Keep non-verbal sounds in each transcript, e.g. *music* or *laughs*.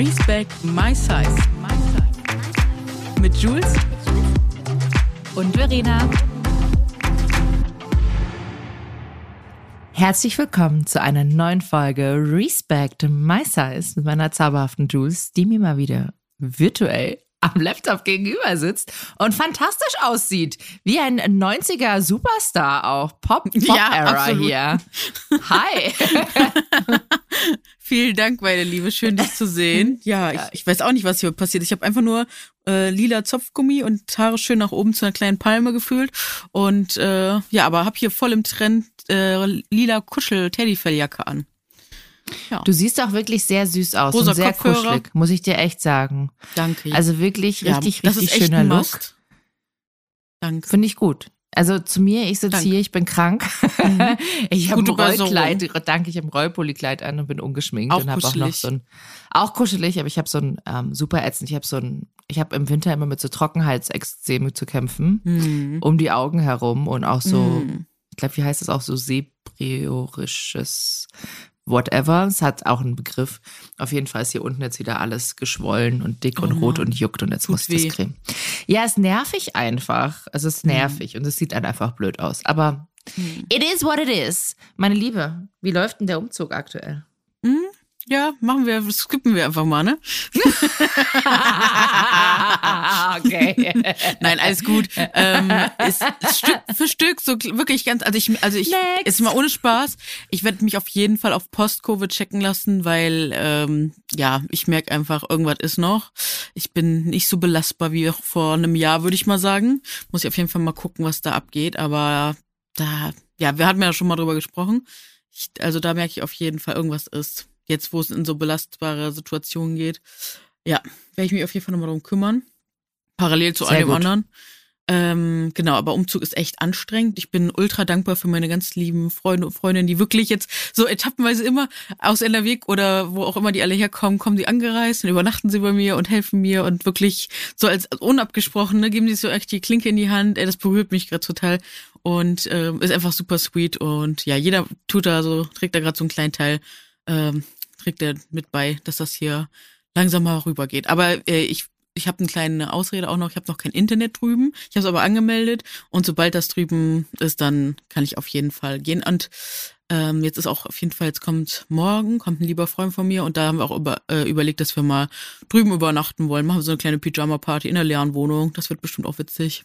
Respect My Size. Mit Jules und Verena. Herzlich willkommen zu einer neuen Folge Respect My Size mit meiner zauberhaften Jules, die mir mal wieder virtuell am Laptop gegenüber sitzt und fantastisch aussieht. Wie ein 90er Superstar auch. Pop, Pop ja, Era absolut. hier. Hi. *laughs* Vielen Dank, meine Liebe. Schön, dich zu sehen. Ja, ich, ich weiß auch nicht, was hier passiert. Ich habe einfach nur äh, lila Zopfgummi und Haare schön nach oben zu einer kleinen Palme gefühlt. Und äh, ja, aber habe hier voll im Trend äh, lila Kuschel-Teddyfelljacke an. Ja. Du siehst auch wirklich sehr süß aus Rosa und sehr Kopfhörer. kuschelig, muss ich dir echt sagen. Danke. Also wirklich richtig, ja, richtig schöner Look. Danke. Finde ich gut. Also zu mir, ich sitze hier, ich bin krank. Mhm. *laughs* ich habe ein Rollkleid, danke, ich habe ein Rollpolikleid an und bin ungeschminkt auch und habe auch noch so ein, auch kuschelig, aber ich habe so ein ähm, super ätzend, ich habe so ein, ich habe im Winter immer mit so Trockenheitsextreme zu kämpfen, mhm. um die Augen herum und auch so, mhm. ich glaube, wie heißt das auch so sebriorisches whatever. Es hat auch einen Begriff. Auf jeden Fall ist hier unten jetzt wieder alles geschwollen und dick und oh rot und juckt und jetzt muss ich das cremen. Ja, es ist nervig einfach. Also es ist mhm. nervig mhm. und es sieht dann einfach blöd aus. Aber mhm. it is what it is. Meine Liebe, wie läuft denn der Umzug aktuell? Mhm. Ja, machen wir, skippen wir einfach mal, ne? *laughs* okay. Nein, alles gut. Ähm, ist, ist Stück für Stück so wirklich ganz, also ich, also ich, Next. ist mal ohne Spaß. Ich werde mich auf jeden Fall auf Post-Covid checken lassen, weil, ähm, ja, ich merke einfach, irgendwas ist noch. Ich bin nicht so belastbar wie vor einem Jahr, würde ich mal sagen. Muss ich auf jeden Fall mal gucken, was da abgeht, aber da, ja, wir hatten ja schon mal drüber gesprochen. Ich, also da merke ich auf jeden Fall, irgendwas ist jetzt wo es in so belastbare Situationen geht. Ja, werde ich mich auf jeden Fall nochmal darum kümmern. Parallel zu Sehr all dem gut. anderen. Ähm, genau, aber Umzug ist echt anstrengend. Ich bin ultra dankbar für meine ganz lieben Freunde und Freundinnen, die wirklich jetzt so etappenweise immer aus NRW oder wo auch immer die alle herkommen, kommen die angereist und übernachten sie bei mir und helfen mir und wirklich so als unabgesprochene geben sie so echt die Klinke in die Hand. Ey, das berührt mich gerade total und äh, ist einfach super sweet und ja, jeder tut da so, trägt da gerade so einen kleinen Teil ähm, trägt er mit bei, dass das hier langsam mal rübergeht. Aber äh, ich ich habe eine kleine Ausrede auch noch, ich habe noch kein Internet drüben. Ich habe es aber angemeldet und sobald das drüben ist, dann kann ich auf jeden Fall gehen. Und ähm, jetzt ist auch auf jeden Fall, jetzt kommt morgen, kommt ein lieber Freund von mir und da haben wir auch über, äh, überlegt, dass wir mal drüben übernachten wollen. Machen wir so eine kleine Pyjama-Party in der leeren Wohnung. Das wird bestimmt auch witzig.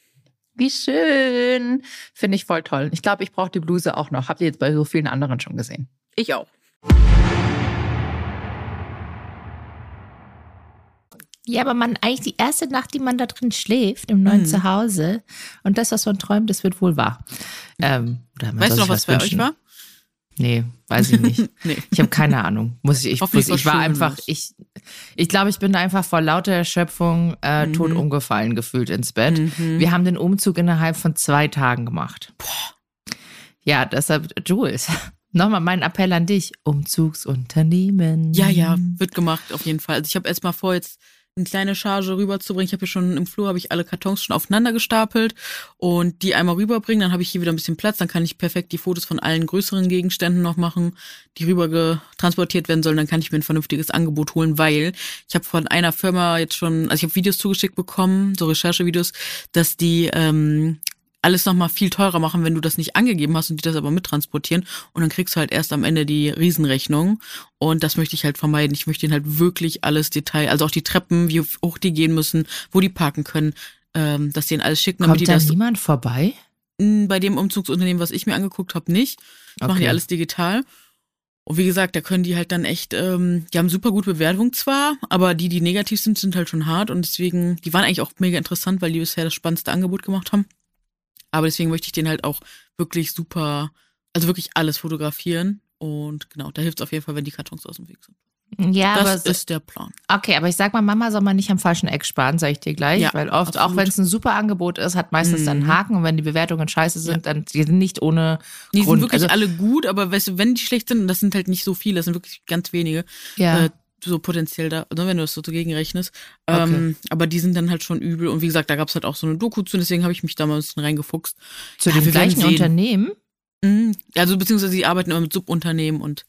Wie schön. Finde ich voll toll. Ich glaube, ich brauche die Bluse auch noch. Habt ihr jetzt bei so vielen anderen schon gesehen? Ich auch. Ja, aber man eigentlich die erste Nacht, die man da drin schläft, im neuen mhm. Zuhause und das, was man träumt, das wird wohl wahr. Ähm, weißt du noch, was bei euch war? Nee, weiß ich nicht. *laughs* nee. Ich habe keine Ahnung. Muss ich, ich, muss, ich war einfach, ich, ich glaube, ich bin einfach vor lauter Erschöpfung äh, mhm. tot umgefallen gefühlt ins Bett. Mhm. Wir haben den Umzug innerhalb von zwei Tagen gemacht. Boah. Ja, deshalb, Jules, *laughs* nochmal mein Appell an dich. Umzugsunternehmen. Ja, ja, wird gemacht, auf jeden Fall. Also ich habe erst mal vor, jetzt eine kleine Charge rüberzubringen. Ich habe hier schon im Flur habe ich alle Kartons schon aufeinander gestapelt und die einmal rüberbringen. Dann habe ich hier wieder ein bisschen Platz. Dann kann ich perfekt die Fotos von allen größeren Gegenständen noch machen, die rüber transportiert werden sollen. Dann kann ich mir ein vernünftiges Angebot holen, weil ich habe von einer Firma jetzt schon, also ich habe Videos zugeschickt bekommen, so Recherchevideos, dass die ähm, alles nochmal viel teurer machen, wenn du das nicht angegeben hast und die das aber mittransportieren. Und dann kriegst du halt erst am Ende die Riesenrechnung. Und das möchte ich halt vermeiden. Ich möchte ihnen halt wirklich alles Detail, also auch die Treppen, wie hoch die gehen müssen, wo die parken können, ähm, dass die ihnen alles schicken. Kommt damit die da das niemand vorbei? bei dem Umzugsunternehmen, was ich mir angeguckt habe, nicht. Das machen die Okay. alles digital. Und wie gesagt, da können die halt dann echt, ähm, die haben super gute Bewertung zwar, aber die, die negativ sind, sind halt schon hart und deswegen, die waren eigentlich auch mega interessant, weil die bisher das spannendste Angebot gemacht haben. Aber deswegen möchte ich den halt auch wirklich super, also wirklich alles fotografieren. Und genau, da hilft es auf jeden Fall, wenn die Kartons aus dem Weg sind. Ja, aber Das so, ist der Plan. okay, aber ich sag mal, Mama soll man nicht am falschen Eck sparen, sage ich dir gleich, Ja, weil oft, auch absolut. wenn es ein super Angebot ist, hat meistens dann einen Mhm. Haken und wenn die Bewertungen scheiße sind, dann die sind nicht ohne Die sind Grund. wirklich also, alle gut, aber weißt du, wenn die schlecht sind, und das sind halt nicht so viele, das sind wirklich ganz wenige, ja. äh, so potenziell da, also wenn du das so dagegen rechnest. Ähm, aber die sind dann halt schon übel. Und wie gesagt, da gab's halt auch so eine Doku zu, deswegen habe ich mich da mal ein bisschen reingefuchst. zu ja, dem gleichen. Unternehmen. Mhm. Also beziehungsweise die arbeiten immer mit Subunternehmen und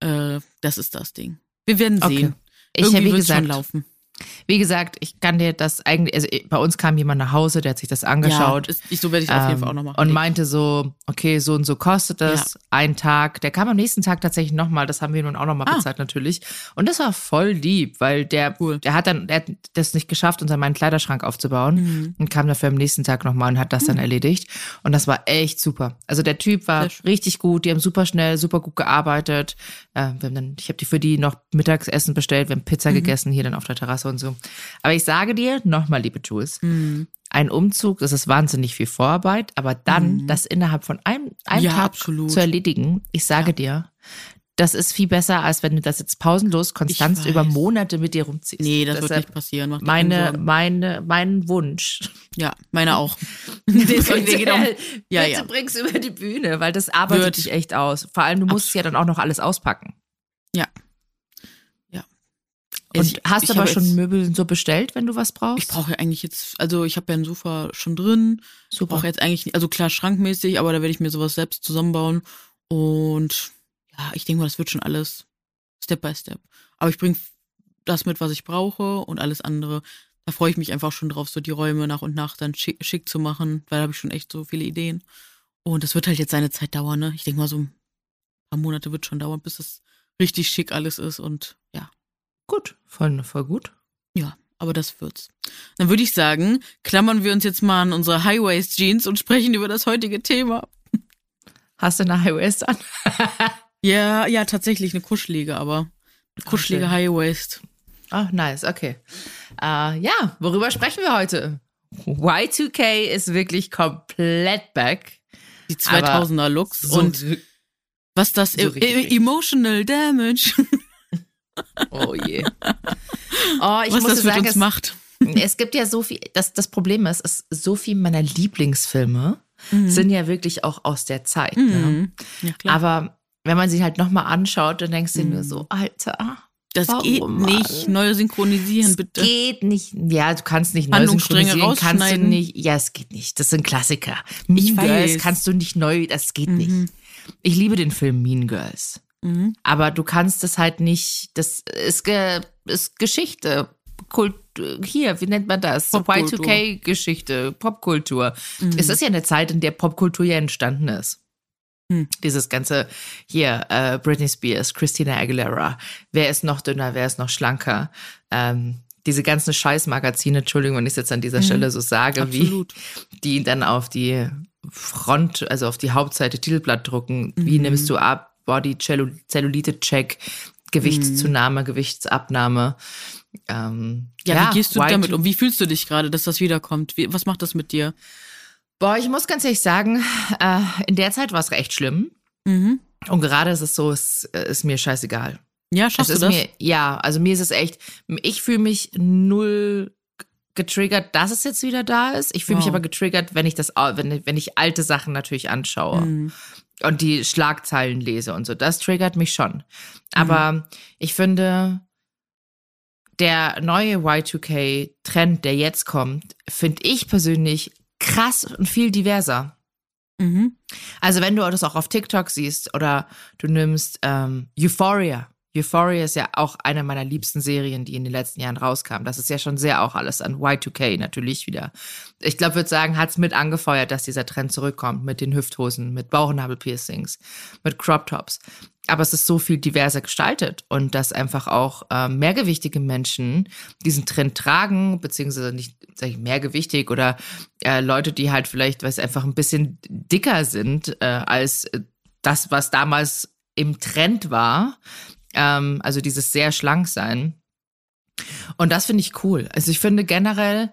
äh, das ist das Ding. Wir werden Okay. sehen. Ich Irgendwie habe, wie wird's schon gesagt, laufen. Wie gesagt, ich kann dir das eigentlich, also bei uns kam jemand nach Hause, der hat sich das angeschaut. Ja, ist, ich, so werde ich auf jeden Ähm, Fall auch noch machen. Und meinte so, okay, so und so kostet das, ein Tag. Der kam am nächsten Tag tatsächlich nochmal, das haben wir nun auch nochmal Ah. bezahlt natürlich. Und das war voll lieb, weil der, Cool. der hat dann, der hat das nicht geschafft, uns meinen Kleiderschrank aufzubauen Mhm. und kam dafür am nächsten Tag nochmal und hat das dann erledigt. Und das war echt super. Also der Typ war richtig gut, die haben super schnell, super gut gearbeitet. Äh, dann, ich habe die für die noch Mittagessen bestellt, wir haben Pizza Mhm. gegessen hier dann auf der Terrasse und so. Aber ich sage dir nochmal, liebe Jules, Mhm. ein Umzug, das ist wahnsinnig viel Vorarbeit, aber dann Mhm. das innerhalb von einem, einem Ja, Tag absolut. zu erledigen, ich sage dir, das ist viel besser, als wenn du das jetzt pausenlos konstant über Monate mit dir rumziehst. Nee, das wird Deshalb nicht passieren. Mach dir keine Meine, meine, mein Wunsch. Ja, meine auch. Der geht um- Ja, bitte ja. bring's über die Bühne, weil das arbeitet Wird. dich echt aus. Vor allem, du musst ja dann auch noch alles auspacken. Ja. Ja. Und Ich- hast ich aber schon Möbel so bestellt, wenn du was brauchst? Ich brauche ja eigentlich jetzt, also ich habe ja ein Sofa schon drin. Ich Super. brauche jetzt eigentlich, also klar schrankmäßig, aber da werde ich mir sowas selbst zusammenbauen. Und ja, ich denke mal, das wird schon alles Step by Step. Aber ich bringe das mit, was ich brauche und alles andere. Da freue ich mich einfach schon drauf, so die Räume nach und nach dann schick, schick zu machen, weil da habe ich schon echt so viele Ideen. Und das wird halt jetzt seine Zeit dauern, ne? Ich denke mal, so ein paar Monate wird schon dauern, bis es richtig schick alles ist und ja. Gut, voll, voll gut. Ja, aber das wird's. Dann würde ich sagen, klammern wir uns jetzt mal an unsere High-Waist-Jeans und sprechen über das heutige Thema. Hast du eine High-Waist an? *laughs* Ja, ja, tatsächlich eine kuschelige, aber eine kuschelige schön. High-Waist. Ach, nice, okay. Äh, ja, worüber sprechen wir heute? Y2K ist wirklich komplett back. Die Aber 2000er Looks und was das so e e. Emotional Damage, *laughs* Oh je. Oh, ich was muss das dir mit sagen, uns es, macht. es gibt ja so viel, das, das Problem ist, es, so viel meiner Lieblingsfilme sind ja wirklich auch aus der Zeit. Ne? Mhm. Ja, klar. Aber wenn man sie halt nochmal anschaut, dann denkst du Mhm. dir so, Alter, das warum, geht nicht. Neu synchronisieren, es bitte. geht nicht. Ja, du kannst nicht neu synchronisieren, kannst du nicht. Ja, es geht nicht. Das sind Klassiker. Mean Girls weiß. kannst du nicht neu, das geht nicht. Mhm. Ich liebe den Film Mean Girls. Mhm. Aber du kannst es halt nicht, das ist, ge, ist Geschichte. Kult, hier, wie nennt man das? Popkultur. Y2K-Geschichte, Popkultur. Mhm. Es ist ja eine Zeit, in der Popkultur ja entstanden ist. Hm. Dieses ganze hier, äh, Britney Spears, Christina Aguilera, wer ist noch dünner, wer ist noch schlanker? Ähm, diese ganzen Scheißmagazine, Entschuldigung, wenn ich es jetzt an dieser Mhm. Stelle so sage, Absolut. wie die dann auf die Front, also auf die Hauptseite Titelblatt drucken. Wie Mhm. nimmst du ab? Body Cellu- Zellulite-Check, Gewichtszunahme, Gewichtsabnahme. Ähm, Ja, wie gehst du damit um? Wie fühlst du dich gerade, dass das wiederkommt? Wie, was macht das mit dir? Boah, ich muss ganz ehrlich sagen, äh, in der Zeit war es recht schlimm. Mhm. Und gerade ist es so, es äh, ist mir scheißegal. Ja, Es schaffst ist du das? mir, ja, also mir ist es echt, ich fühle mich null getriggert, dass es jetzt wieder da ist. Ich fühle mich Wow. aber getriggert, wenn ich das, wenn, wenn ich alte Sachen natürlich anschaue Mhm. Und die Schlagzeilen lese und so. Das triggert mich schon. Aber ich finde, der neue Y2K-Trend, der jetzt kommt, finde ich persönlich krass und viel diverser. Mhm. Also wenn du das auch auf TikTok siehst oder du nimmst ähm, Euphoria. Euphoria ist ja auch eine meiner liebsten Serien, die in den letzten Jahren rauskam. Das ist ja schon sehr auch alles an Y2K natürlich wieder. Ich glaube, würde sagen, hat es mit angefeuert, dass dieser Trend zurückkommt mit den Hüfthosen, mit Bauchnabelpiercings, mit Crop Tops aber es ist so viel diverser gestaltet und dass einfach auch äh, mehrgewichtige Menschen diesen Trend tragen, beziehungsweise nicht, sag ich, mehrgewichtig oder äh, Leute, die halt vielleicht, weil es einfach ein bisschen dicker sind äh, als das, was damals im Trend war. Ähm, also dieses sehr schlank sein. Und das finde ich cool. Also ich finde generell,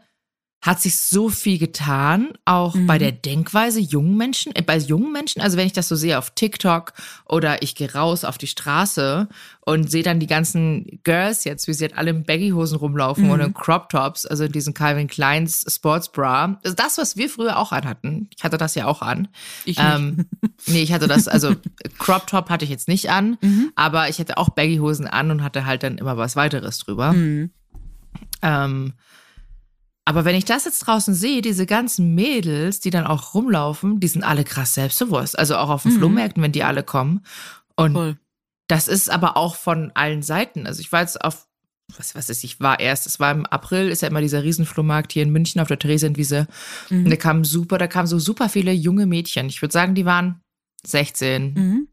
hat sich so viel getan, auch mhm. bei der Denkweise jungen Menschen, äh, bei jungen Menschen. Also wenn ich das so sehe auf TikTok oder ich gehe raus auf die Straße und sehe dann die ganzen Girls jetzt, wie sie halt alle in Baggyhosen rumlaufen mhm. und in Crop Tops, also in diesen Calvin Kleins Sportsbra. Also das, was wir früher auch anhatten. Ich hatte das ja auch an. Ich nicht. Ähm, *laughs* nee, ich hatte das, also Crop Top hatte ich jetzt nicht an, mhm. aber ich hatte auch Baggyhosen an und hatte halt dann immer was weiteres drüber. Mhm. Ähm, aber wenn ich das jetzt draußen sehe, diese ganzen Mädels, die dann auch rumlaufen, die sind alle krass selbstbewusst. Also auch auf den mhm. Flohmärkten, wenn die alle kommen. Und Voll. das ist aber auch von allen Seiten. Also ich war jetzt auf, was weiß ich, ich war erst, es war im April, ist ja immer dieser Riesenflohmarkt hier in München auf der Theresienwiese. Mhm. Und da kamen super, da kamen so super viele junge Mädchen. Ich würde sagen, die waren 16, mhm.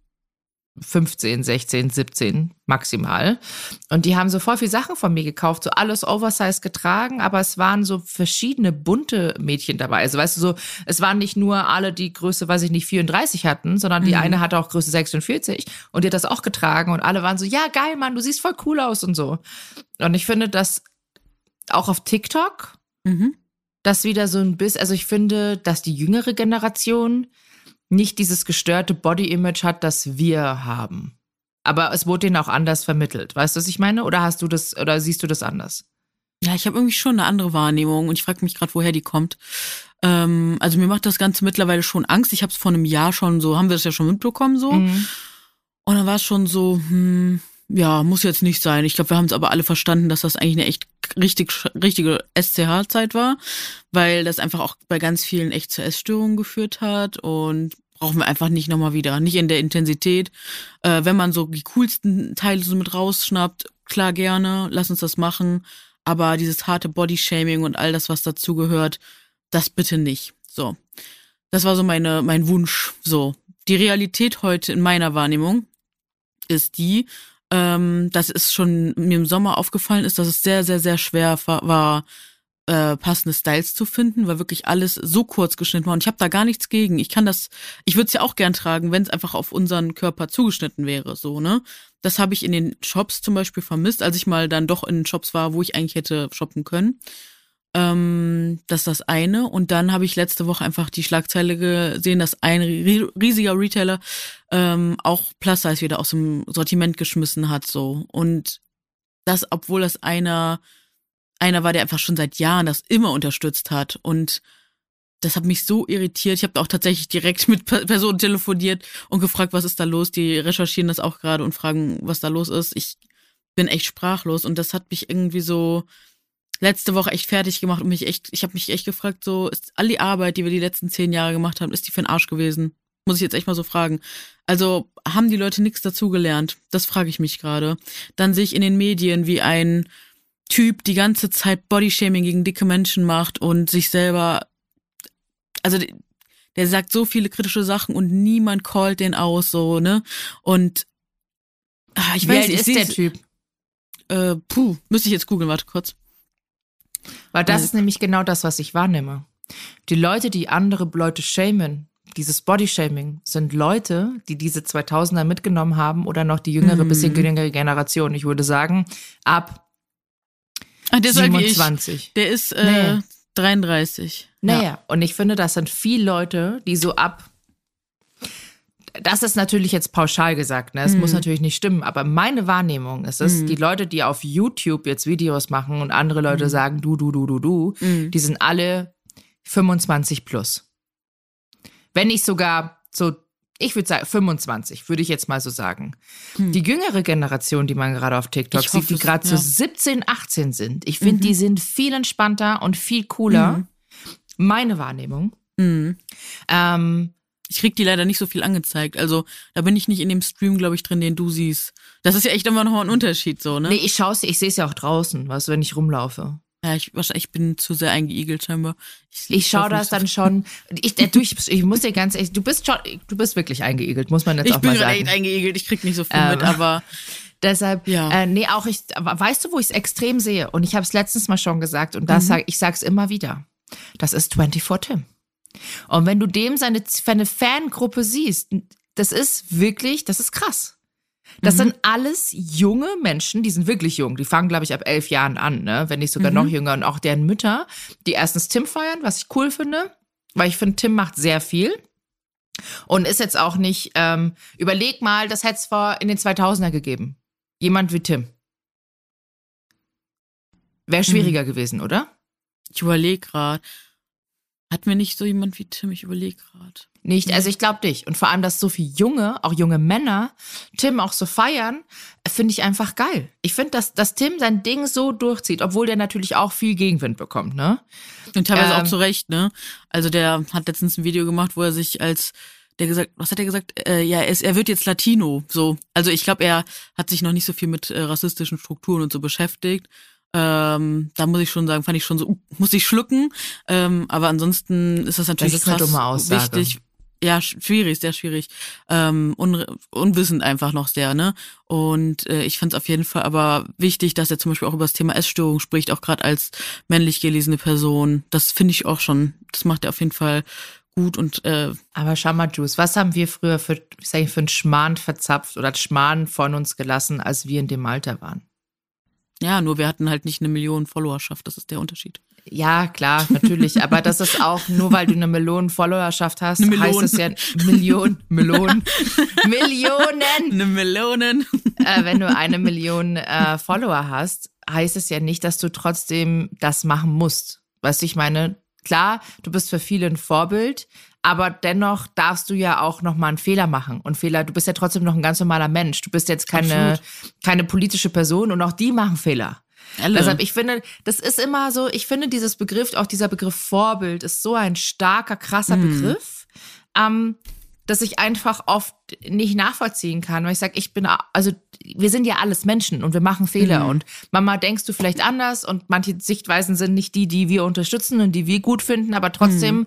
15, 16, 17 maximal. Und die haben so voll viel Sachen von mir gekauft, so alles Oversize getragen, aber es waren so verschiedene bunte Mädchen dabei. Also weißt du so, es waren nicht nur alle, die Größe, weiß ich nicht, 34 hatten, sondern die mhm. eine hatte auch Größe 46 und die hat das auch getragen und alle waren so, ja geil, Mann, du siehst voll cool aus und so. Und ich finde, dass auch auf TikTok mhm. das wieder so ein bisschen, also ich finde, dass die jüngere Generation nicht dieses gestörte Body-Image hat, das wir haben. Aber es wurde ihnen auch anders vermittelt. Weißt du, was ich meine? Oder hast du das, oder siehst du das anders? Ja, ich habe irgendwie schon eine andere Wahrnehmung und ich frage mich gerade, woher die kommt. Ähm, also mir macht das Ganze mittlerweile schon Angst. Ich habe es vor einem Jahr schon so, haben wir das ja schon mitbekommen so. Mhm. Und dann war es schon so, hm, ja, muss jetzt nicht sein. Ich glaube, wir haben es aber alle verstanden, dass das eigentlich eine echt richtig, richtige SCH-Zeit war, weil das einfach auch bei ganz vielen echt zu Essstörungen geführt hat und brauchen wir einfach nicht nochmal wieder. Nicht in der Intensität. Äh, wenn man so die coolsten Teile so mit rausschnappt, klar gerne, lass uns das machen. Aber dieses harte Bodyshaming und all das, was dazugehört, das bitte nicht. So. Das war so meine, mein Wunsch. So. Die Realität heute in meiner Wahrnehmung ist die, ähm, dass es schon mir im Sommer aufgefallen ist, dass es sehr, sehr, sehr schwer war, äh, passende Styles zu finden, weil wirklich alles so kurz geschnitten war. Und ich habe da gar nichts gegen. Ich kann das, ich würde es ja auch gern tragen, wenn es einfach auf unseren Körper zugeschnitten wäre, so, ne? Das habe ich in den Shops zum Beispiel vermisst, als ich mal dann doch in Shops war, wo ich eigentlich hätte shoppen können. Ähm, das ist das eine. Und dann habe ich letzte Woche einfach die Schlagzeile gesehen, dass ein riesiger Retailer ähm, auch Plus Size wieder aus dem Sortiment geschmissen hat. so Und das, obwohl das einer, einer war, der einfach schon seit Jahren das immer unterstützt hat. Und das hat mich so irritiert. Ich habe auch tatsächlich direkt *laughs* mit Personen telefoniert und gefragt, was ist da los. Die recherchieren das auch gerade und fragen, was da los ist. Ich bin echt sprachlos und das hat mich irgendwie so letzte Woche echt fertig gemacht und mich echt, ich habe mich echt gefragt, so, ist all die Arbeit, die wir die letzten zehn Jahre gemacht haben, ist die für den Arsch gewesen? Muss ich jetzt echt mal so fragen. Also haben die Leute nichts dazugelernt? Das frage ich mich gerade. Dann sehe ich in den Medien, wie ein Typ die ganze Zeit Bodyshaming gegen dicke Menschen macht und sich selber, also der sagt so viele kritische Sachen und niemand callt den aus, so, ne? Und ah, ich weiß nicht, ist der Typ? Äh, puh, müsste ich jetzt googeln, warte kurz. Weil das ist nämlich genau das, was ich wahrnehme. Die Leute, die andere Leute shamen, dieses Bodyshaming, sind Leute, die diese 2000er mitgenommen haben oder noch die jüngere, mhm. bisschen jüngere Generation. Ich würde sagen, ab Ach, der 27. Der ist äh, nee. 33. Naja, ja. und ich finde, das sind viele Leute, die so ab das ist natürlich jetzt pauschal gesagt, ne? Es mhm. muss natürlich nicht stimmen, aber meine Wahrnehmung ist es, mhm. die Leute, die auf YouTube jetzt Videos machen und andere Leute mhm. sagen du, du, du, du, du, mhm. die sind alle 25 plus. Wenn nicht sogar so ich würde sagen 25, würde ich jetzt mal so sagen. Hm. Die jüngere Generation, die man gerade auf TikTok ich sieht, hoffe, die gerade ja. so 17, 18 sind, ich finde, mhm. die sind viel entspannter und viel cooler. Mhm. Meine Wahrnehmung. Mhm. Ähm, ich krieg die leider nicht so viel angezeigt. Also da bin ich nicht in dem Stream, glaube ich, drin, den du siehst. Das ist ja echt immer noch mal ein Unterschied so, ne? Nee, ich schaue ich sehe es ja auch draußen, weißt du, wenn ich rumlaufe. Ja, ich, ich bin zu sehr eingeigelt scheinbar. Ich, ich schaue das dann schon. Ich, ich, ich muss dir ganz ehrlich, du bist schon, du bist wirklich eingeigelt, muss man jetzt ich auch mal sagen. Ich bin echt eingeigelt, ich krieg nicht so viel ähm, mit, aber *laughs* deshalb, ja. Äh, nee, auch ich, weißt du, wo ich es extrem sehe? Und ich habe es letztens mal schon gesagt und das mhm. sag, ich sag's immer wieder. Das ist 24 Tim. Und wenn du dem seine, seine Fangruppe siehst, das ist wirklich, das ist krass. Das mhm. sind alles junge Menschen, die sind wirklich jung. Die fangen, glaube ich, ab elf Jahren an, ne? wenn nicht sogar mhm. noch jünger. Und auch deren Mütter, die erstens Tim feiern, was ich cool finde, weil ich finde, Tim macht sehr viel. Und ist jetzt auch nicht, ähm, überleg mal, das hätte es vor in den 2000er gegeben. Jemand wie Tim. Wäre schwieriger mhm. gewesen, oder? Ich überlege gerade. Hatten wir nicht so jemand wie Tim? Ich überlege gerade. Nicht, also ich glaube dich. Und vor allem, dass so viele junge, auch junge Männer Tim auch so feiern, finde ich einfach geil. Ich finde, dass, dass Tim sein Ding so durchzieht, obwohl der natürlich auch viel Gegenwind bekommt, ne? Und teilweise ähm, auch zu Recht, ne? Also der hat letztens ein Video gemacht, wo er sich als der gesagt, was hat er gesagt? Äh, ja, er, ist, er wird jetzt Latino, so. Also ich glaube, er hat sich noch nicht so viel mit äh, rassistischen Strukturen und so beschäftigt ähm, da muss ich schon sagen, fand ich schon so, uh, muss ich schlucken. Ähm, aber ansonsten ist das natürlich das ist krass eine dumme Aussage. wichtig. Ja, schwierig, sehr schwierig. Ähm, un unwissend einfach noch sehr, ne? Und äh, ich fand es auf jeden Fall aber wichtig, dass er zum Beispiel auch über das Thema Essstörung spricht, auch gerade als männlich gelesene Person. Das finde ich auch schon, das macht er auf jeden Fall gut und äh, aber schau mal, Juice, was haben wir früher für, sag ich, für einen Schmarrn verzapft oder Schmarrn von uns gelassen, als wir in dem Alter waren? Ja, nur wir hatten halt nicht eine Million Followerschaft, das ist der Unterschied. Ja, klar, natürlich. Aber das ist auch, nur weil du eine Million Followerschaft hast, heißt es ja Million, Millionen, *laughs* Millionen. Eine Millionen. Äh, wenn du eine Million äh, Follower hast, heißt es ja nicht, dass du trotzdem das machen musst. Weißt du, ich meine, klar, du bist für viele ein Vorbild, aber dennoch darfst du ja auch noch mal einen Fehler machen und Fehler. Du bist ja trotzdem noch ein ganz normaler Mensch. Du bist jetzt keine keine politische Person und auch die machen Fehler. Alle. Deshalb, ich finde, das ist immer so, ich finde dieses Begriff, auch dieser Begriff Vorbild ist so ein starker, krasser mhm. Begriff, ähm, dass ich einfach oft nicht nachvollziehen kann, weil ich sage, ich bin, also wir sind ja alles Menschen und wir machen Fehler mhm. und Mama denkst du vielleicht anders und manche Sichtweisen sind nicht die, die wir unterstützen und die wir gut finden, aber trotzdem mhm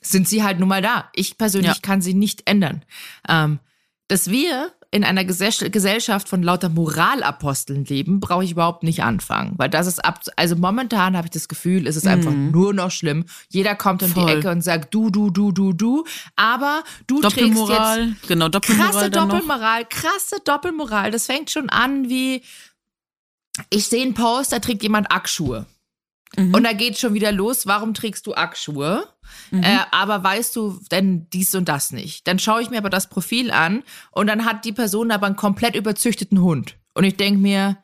sind sie halt nun mal da. Ich persönlich ja. kann sie nicht ändern. Ähm, dass wir in einer Gesellschaft von lauter Moralaposteln leben, brauche ich überhaupt nicht anfangen, weil das ist ab, also momentan habe ich das Gefühl, es ist mhm. einfach nur noch schlimm. Jeder kommt in Voll. die Ecke und sagt du, du, du, du, du, aber du trägst jetzt genau, Doppelmoral krasse Doppelmoral, krasse Doppelmoral. Das fängt schon an wie ich sehe einen Post, da trägt jemand Ackschuhe. Mhm. Und da geht schon wieder los, warum trägst du Ackschuhe? Mhm. Äh, aber weißt du denn dies und das nicht? Dann schaue ich mir aber das Profil an und dann hat die Person aber einen komplett überzüchteten Hund. Und ich denke mir,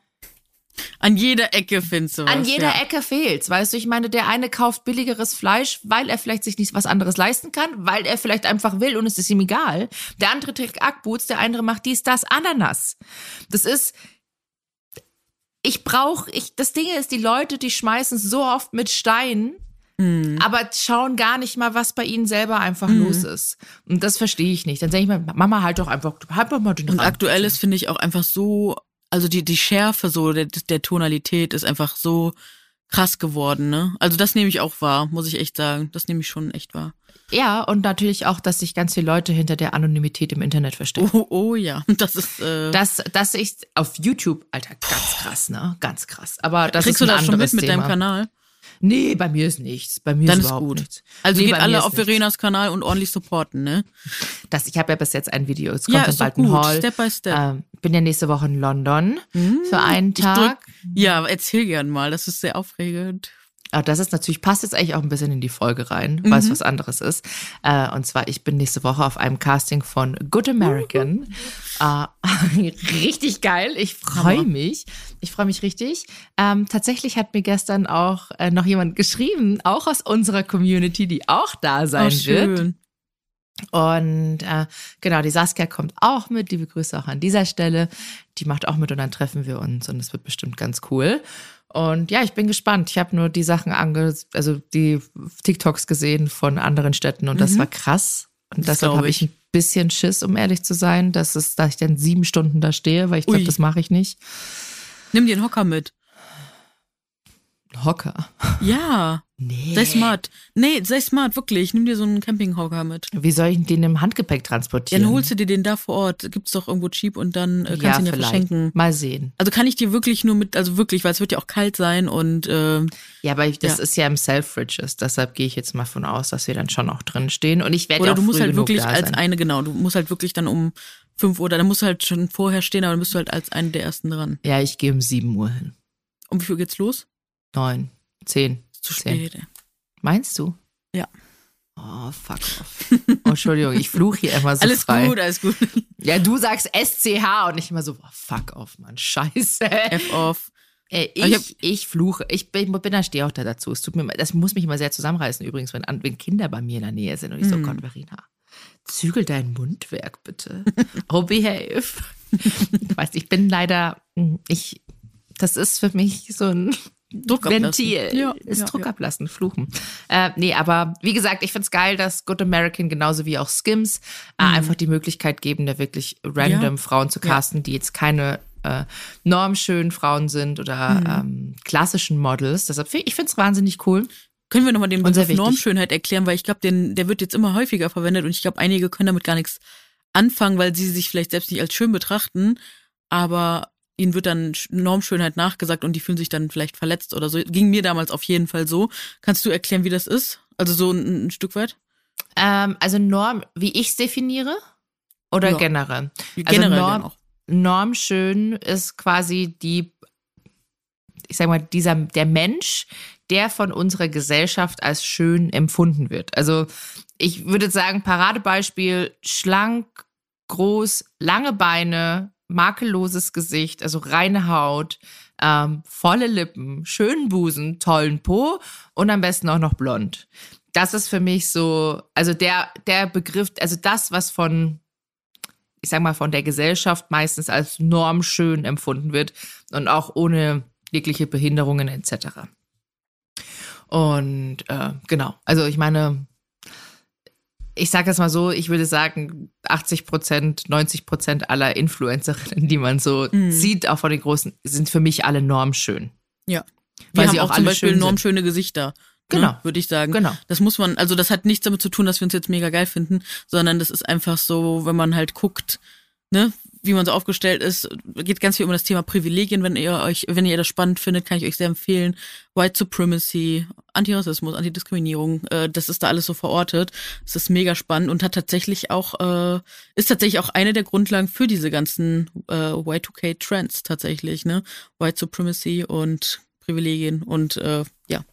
an jeder Ecke findest du was. An jeder ja. Ecke fehlt's. Weißt du, ich meine, der eine kauft billigeres Fleisch, weil er vielleicht sich nicht was anderes leisten kann, weil er vielleicht einfach will und es ist ihm egal. Der andere trägt Ackboots, der andere macht dies, das, Ananas. Das ist, ich brauche, ich, das Ding ist, die Leute, die schmeißen so oft mit Steinen Mhm. aber schauen gar nicht mal, was bei ihnen selber einfach mhm. los ist. Und das verstehe ich nicht. Dann sage ich mir, Mama, halt doch einfach, halt doch mal den Und aktuell ist, finde ich, auch einfach so, also die, die Schärfe so der, der Tonalität ist einfach so krass geworden, ne? Also das nehme ich auch wahr, muss ich echt sagen. Das nehme ich schon echt wahr. Ja, und natürlich auch, dass sich ganz viele Leute hinter der Anonymität im Internet verstecken. Oh, oh ja, *laughs* das ist. Äh das, das ist auf YouTube, Alter, ganz krass, ne? Ganz krass. Aber das Kriegst ist ein du das schon mit Thema. mit deinem Kanal? Nee, bei mir ist nichts. Bei mir Dann ist, ist gut. nichts. Also nee, geht alle auf Verenas Kanal und ordentlich supporten, ne? Das, ich habe ja bis jetzt ein Video. Es kommt ja, dann bald ein Hall. Step by Step. Ähm, bin ja nächste Woche in London mhm. für einen Tag. Drück, ja, erzähl gern mal. Das ist sehr aufregend. Aber das ist natürlich, passt jetzt eigentlich auch ein bisschen in die Folge rein, weil es mhm. was anderes ist. Äh, und zwar, ich bin nächste Woche auf einem Casting von Good American. Uh, *laughs* richtig geil. Ich freue mich. Ich freue mich richtig. Ähm, tatsächlich hat mir gestern auch äh, noch jemand geschrieben, auch aus unserer Community, die auch da sein oh, wird. Und äh, genau, die Saskia kommt auch mit. Liebe Grüße auch an dieser Stelle. Die macht auch mit und dann treffen wir uns und es wird bestimmt ganz cool. Und ja, ich bin gespannt. Ich habe nur die Sachen ange, also die TikToks gesehen von anderen Städten und mhm. das war krass. Und das deshalb habe ich ein bisschen Schiss, um ehrlich zu sein, dass es, dass ich dann sieben Stunden da stehe, weil ich glaube, das mache ich nicht. Nimm dir einen Hocker mit. Hocker? Ja. Nee. Sei smart. Nee, sei smart, wirklich. Nimm dir so einen Campinghocker mit. Wie soll ich den im Handgepäck transportieren? Ja, dann holst du dir den da vor Ort. Gibt's doch irgendwo cheap und dann äh, kannst ja, du ihn ja vielleicht. verschenken. Mal sehen. Also kann ich dir wirklich nur mit, also wirklich, weil es wird ja auch kalt sein und äh, Ja, aber ich, das ja. ist ja im Selfridges, deshalb gehe ich jetzt mal von aus, dass wir dann schon auch drin stehen. Und ich werde Oder ja auch du musst halt wirklich als eine, genau, du musst halt wirklich dann um fünf Uhr, dann musst du halt schon vorher stehen, aber dann bist du halt als eine der ersten dran. Ja, ich gehe um sieben Uhr hin. Um wie viel geht's los? Neun. Zehn. Zu spät. Meinst du? Ja. Oh, fuck off. *laughs* Oh, Entschuldigung, ich fluche hier immer so Alles frei. gut, alles gut. Ja, du sagst SCH und ich immer so, oh, fuck off, Mann, scheiße. F off. Ey, ich, ich, hab, ich, fluche, ich bin, bin da stehe auch da dazu. Es tut mir, das muss mich immer sehr zusammenreißen übrigens, wenn, wenn Kinder bei mir in der Nähe sind und ich so, mm. Gott, Verena, zügel dein Mundwerk bitte. *laughs* oh, behave. ich weiß, ich bin leider, ich, das ist für mich so ein Druck Ventil. Ja, ist ja, Druck ja. ablassen, fluchen. Äh, nee, aber wie gesagt, ich find's geil, dass Good American genauso wie auch Skims äh, mhm. einfach die Möglichkeit geben, da wirklich random Frauen zu casten, die jetzt keine äh, normschönen Frauen sind oder mhm. ähm, klassischen Models. Deshalb ich find's wahnsinnig cool. Können wir nochmal den Begriff Normschönheit erklären, weil ich glaube, der wird jetzt immer häufiger verwendet und ich glaube, einige können damit gar nichts anfangen, weil sie sich vielleicht selbst nicht als schön betrachten. Aber ihnen wird dann Normschönheit nachgesagt und die fühlen sich dann vielleicht verletzt oder so. Ging mir damals auf jeden Fall so. Kannst du erklären, wie das ist? Also so ein, ein Stück weit? Ähm, also Norm, wie ich es definiere? Oder ja. generell? Generell also Norm, auch. Normschön ist quasi die, ich sag mal, dieser, der Mensch, der von unserer Gesellschaft als schön empfunden wird. Also ich würde sagen, Paradebeispiel, schlank, groß, lange Beine, makelloses Gesicht, also reine Haut, ähm, volle Lippen, schönen Busen, tollen Po und am besten auch noch blond. Das ist für mich so, also der, der Begriff, also das, was von, ich sag mal, von der Gesellschaft meistens als normschön empfunden wird und auch ohne jegliche Behinderungen etc. Und äh, genau, also ich meine, ich sage es mal so, ich würde sagen, 80 Prozent, 90 Prozent aller Influencerinnen, die man so mhm. sieht, auch von den großen, sind für mich alle normschön. Ja. Weil sie auch, auch zum Beispiel normschöne Gesichter. Ne, genau. Ne, würde ich sagen. Genau. Das muss man, also das hat nichts damit zu tun, dass wir uns jetzt mega geil finden, sondern das ist einfach so, wenn man halt guckt, ne, wie man so aufgestellt ist, geht ganz viel um das Thema Privilegien. Wenn ihr euch, wenn ihr das spannend findet, kann ich euch sehr empfehlen. White Supremacy, Antirassismus, Antidiskriminierung, äh, das ist da alles so verortet. Es ist mega spannend und hat tatsächlich auch, äh, ist tatsächlich auch eine der Grundlagen für diese ganzen äh, Y2K-Trends tatsächlich, ne? White Supremacy und Privilegien und äh, ja,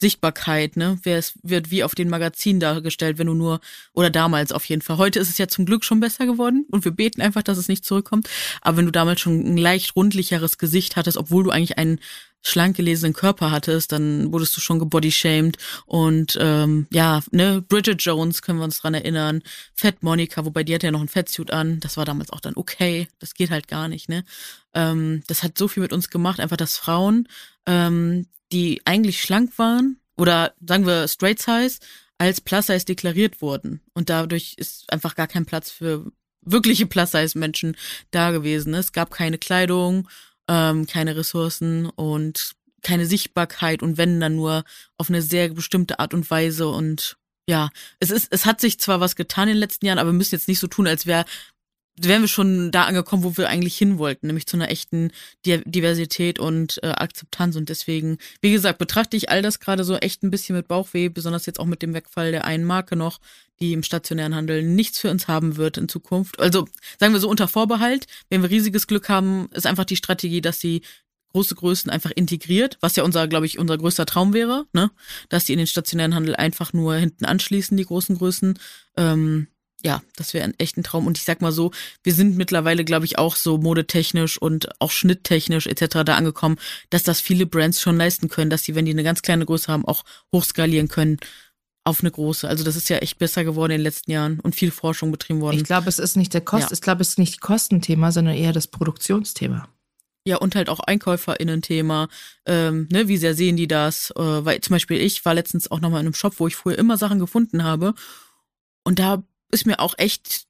Sichtbarkeit, ne? Wer es wird wie auf den Magazinen dargestellt, wenn du nur, oder damals auf jeden Fall. Heute ist es ja zum Glück schon besser geworden und wir beten einfach, dass es nicht zurückkommt. Aber wenn du damals schon ein leicht rundlicheres Gesicht hattest, obwohl du eigentlich einen schlank gelesenen Körper hattest, dann wurdest du schon gebodyshamed und ähm, ja, ne, Bridget Jones können wir uns dran erinnern, Fat Monica, wobei die hatte ja noch ein Fettsuit an, das war damals auch dann okay, das geht halt gar nicht, ne? Ähm, das hat so viel mit uns gemacht, einfach, dass Frauen ähm, die eigentlich schlank waren oder sagen wir straight size, als plus size deklariert wurden. Und dadurch ist einfach gar kein Platz für wirkliche plus size Menschen da gewesen. Es gab keine Kleidung, ähm, keine Ressourcen und keine Sichtbarkeit und wenn dann nur auf eine sehr bestimmte Art und Weise. Und ja, es ist, es hat sich zwar was getan in den letzten Jahren, aber wir müssen jetzt nicht so tun, als wäre wären wir schon da angekommen, wo wir eigentlich hin wollten, nämlich zu einer echten Diversität und äh, Akzeptanz. Und deswegen, wie gesagt, betrachte ich all das gerade so echt ein bisschen mit Bauchweh, besonders jetzt auch mit dem Wegfall der einen Marke noch, die im stationären Handel nichts für uns haben wird in Zukunft. Also sagen wir so unter Vorbehalt, wenn wir riesiges Glück haben, ist einfach die Strategie, dass sie große Größen einfach integriert, was ja unser, glaube ich, unser größter Traum wäre, ne? Dass die in den stationären Handel einfach nur hinten anschließen, die großen Größen. Ähm, ja, das wäre ein echter Traum. Und ich sag mal so, wir sind mittlerweile, glaube ich, auch so modetechnisch und auch schnitttechnisch etc. da angekommen, dass das viele Brands schon leisten können, dass sie, wenn die eine ganz kleine Größe haben, auch hochskalieren können. auf eine große. Also das ist ja echt besser geworden in den letzten Jahren und viel Forschung betrieben worden. Ich glaube, es ist nicht der Kost, ja. ich glaube, es ist nicht Kostenthema, sondern eher das Produktionsthema. Ja, und halt auch EinkäuferInnen-Thema. Ähm, ne, wie sehr sehen die das? Äh, weil zum Beispiel ich war letztens auch nochmal in einem Shop, wo ich früher immer Sachen gefunden habe. Und da ist mir auch echt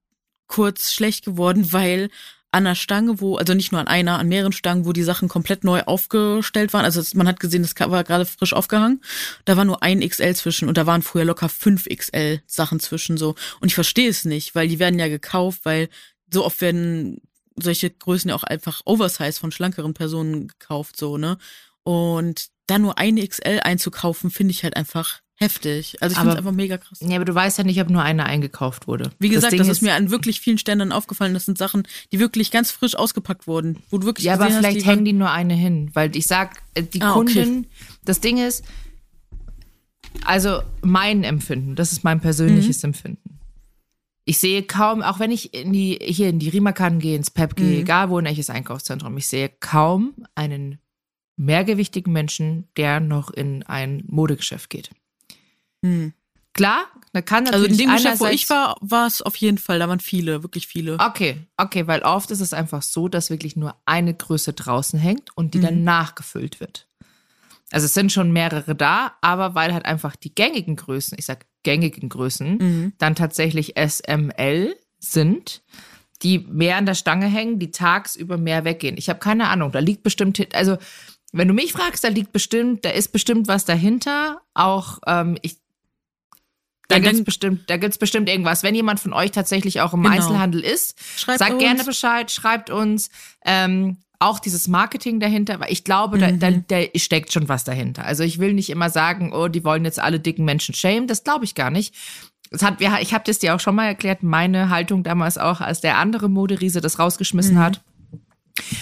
kurz schlecht geworden, weil an einer Stange, wo, also nicht nur an einer, an mehreren Stangen, wo die Sachen komplett neu aufgestellt waren. Also man hat gesehen, das war gerade frisch aufgehangen. Da war nur ein XL zwischen und da waren früher locker fünf XL Sachen zwischen so. Und ich verstehe es nicht, weil die werden ja gekauft, weil so oft werden solche Größen ja auch einfach Oversize von schlankeren Personen gekauft, so, ne? Und da nur eine XL einzukaufen, finde ich halt einfach heftig. Also ich finde es einfach mega krass. Ja, aber du weißt ja nicht, ob nur eine eingekauft wurde. Wie gesagt, das, das ist, ist, mir an wirklich vielen Ständern aufgefallen. Das sind Sachen, die wirklich ganz frisch ausgepackt wurden. Wo du wirklich ja, aber vielleicht hast, hängen die nur eine hin. Weil ich sag, äh, die ah, Kundin, okay. das Ding ist, also mein Empfinden, das ist mein persönliches mhm. Empfinden. Ich sehe kaum, auch wenn ich in die, hier in die Rimakan gehe, ins Pep gehe, mhm. egal wo, in welches Einkaufszentrum, ich sehe kaum einen mehrgewichtigen Menschen, der noch in ein Modegeschäft geht. Mhm. Klar, da kann natürlich Also in dem Geschäft, wo ich war, war es auf jeden Fall, da waren viele, wirklich viele. Okay, okay, weil oft ist es einfach so, dass wirklich nur eine Größe draußen hängt und die mhm. dann nachgefüllt wird. Also es sind schon mehrere da, aber weil halt einfach die gängigen Größen, ich sag gängigen Größen, mhm. dann tatsächlich SML sind, die mehr an der Stange hängen, die tagsüber mehr weggehen. Ich habe keine Ahnung, da liegt bestimmt, also wenn du mich fragst, da liegt bestimmt, da ist bestimmt was dahinter. Auch ähm, ich, da ja, gibt's bestimmt, da gibt's bestimmt irgendwas. Wenn jemand von euch tatsächlich auch im genau. Einzelhandel ist, schreibt sagt uns. gerne Bescheid, schreibt uns. Ähm, auch dieses Marketing dahinter, weil ich glaube, mhm. da, da, mhm. da steckt schon was dahinter. Also ich will nicht immer sagen, oh, die wollen jetzt alle dicken Menschen schämen. Das glaube ich gar nicht. Das hat, ich habe das dir auch schon mal erklärt, meine Haltung damals auch, als der andere Moderiese das rausgeschmissen mhm. hat.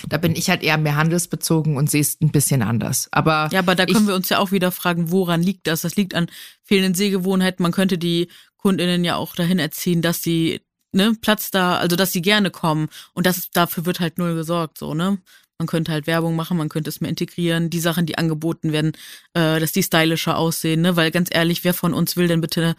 Da bin ich halt eher mehr handelsbezogen und sehe es ein bisschen anders. Aber ja, aber da können wir uns ja auch wieder fragen, woran liegt das? Das liegt an fehlenden Sehgewohnheiten. Man könnte die Kundinnen ja auch dahin erziehen, dass sie ne, Platz da, also dass sie gerne kommen und das dafür wird halt null gesorgt, so, ne? Man könnte halt Werbung machen, man könnte es mehr integrieren, die Sachen, die angeboten werden, äh, dass die stylischer aussehen, ne? Weil ganz ehrlich, wer von uns will denn bitte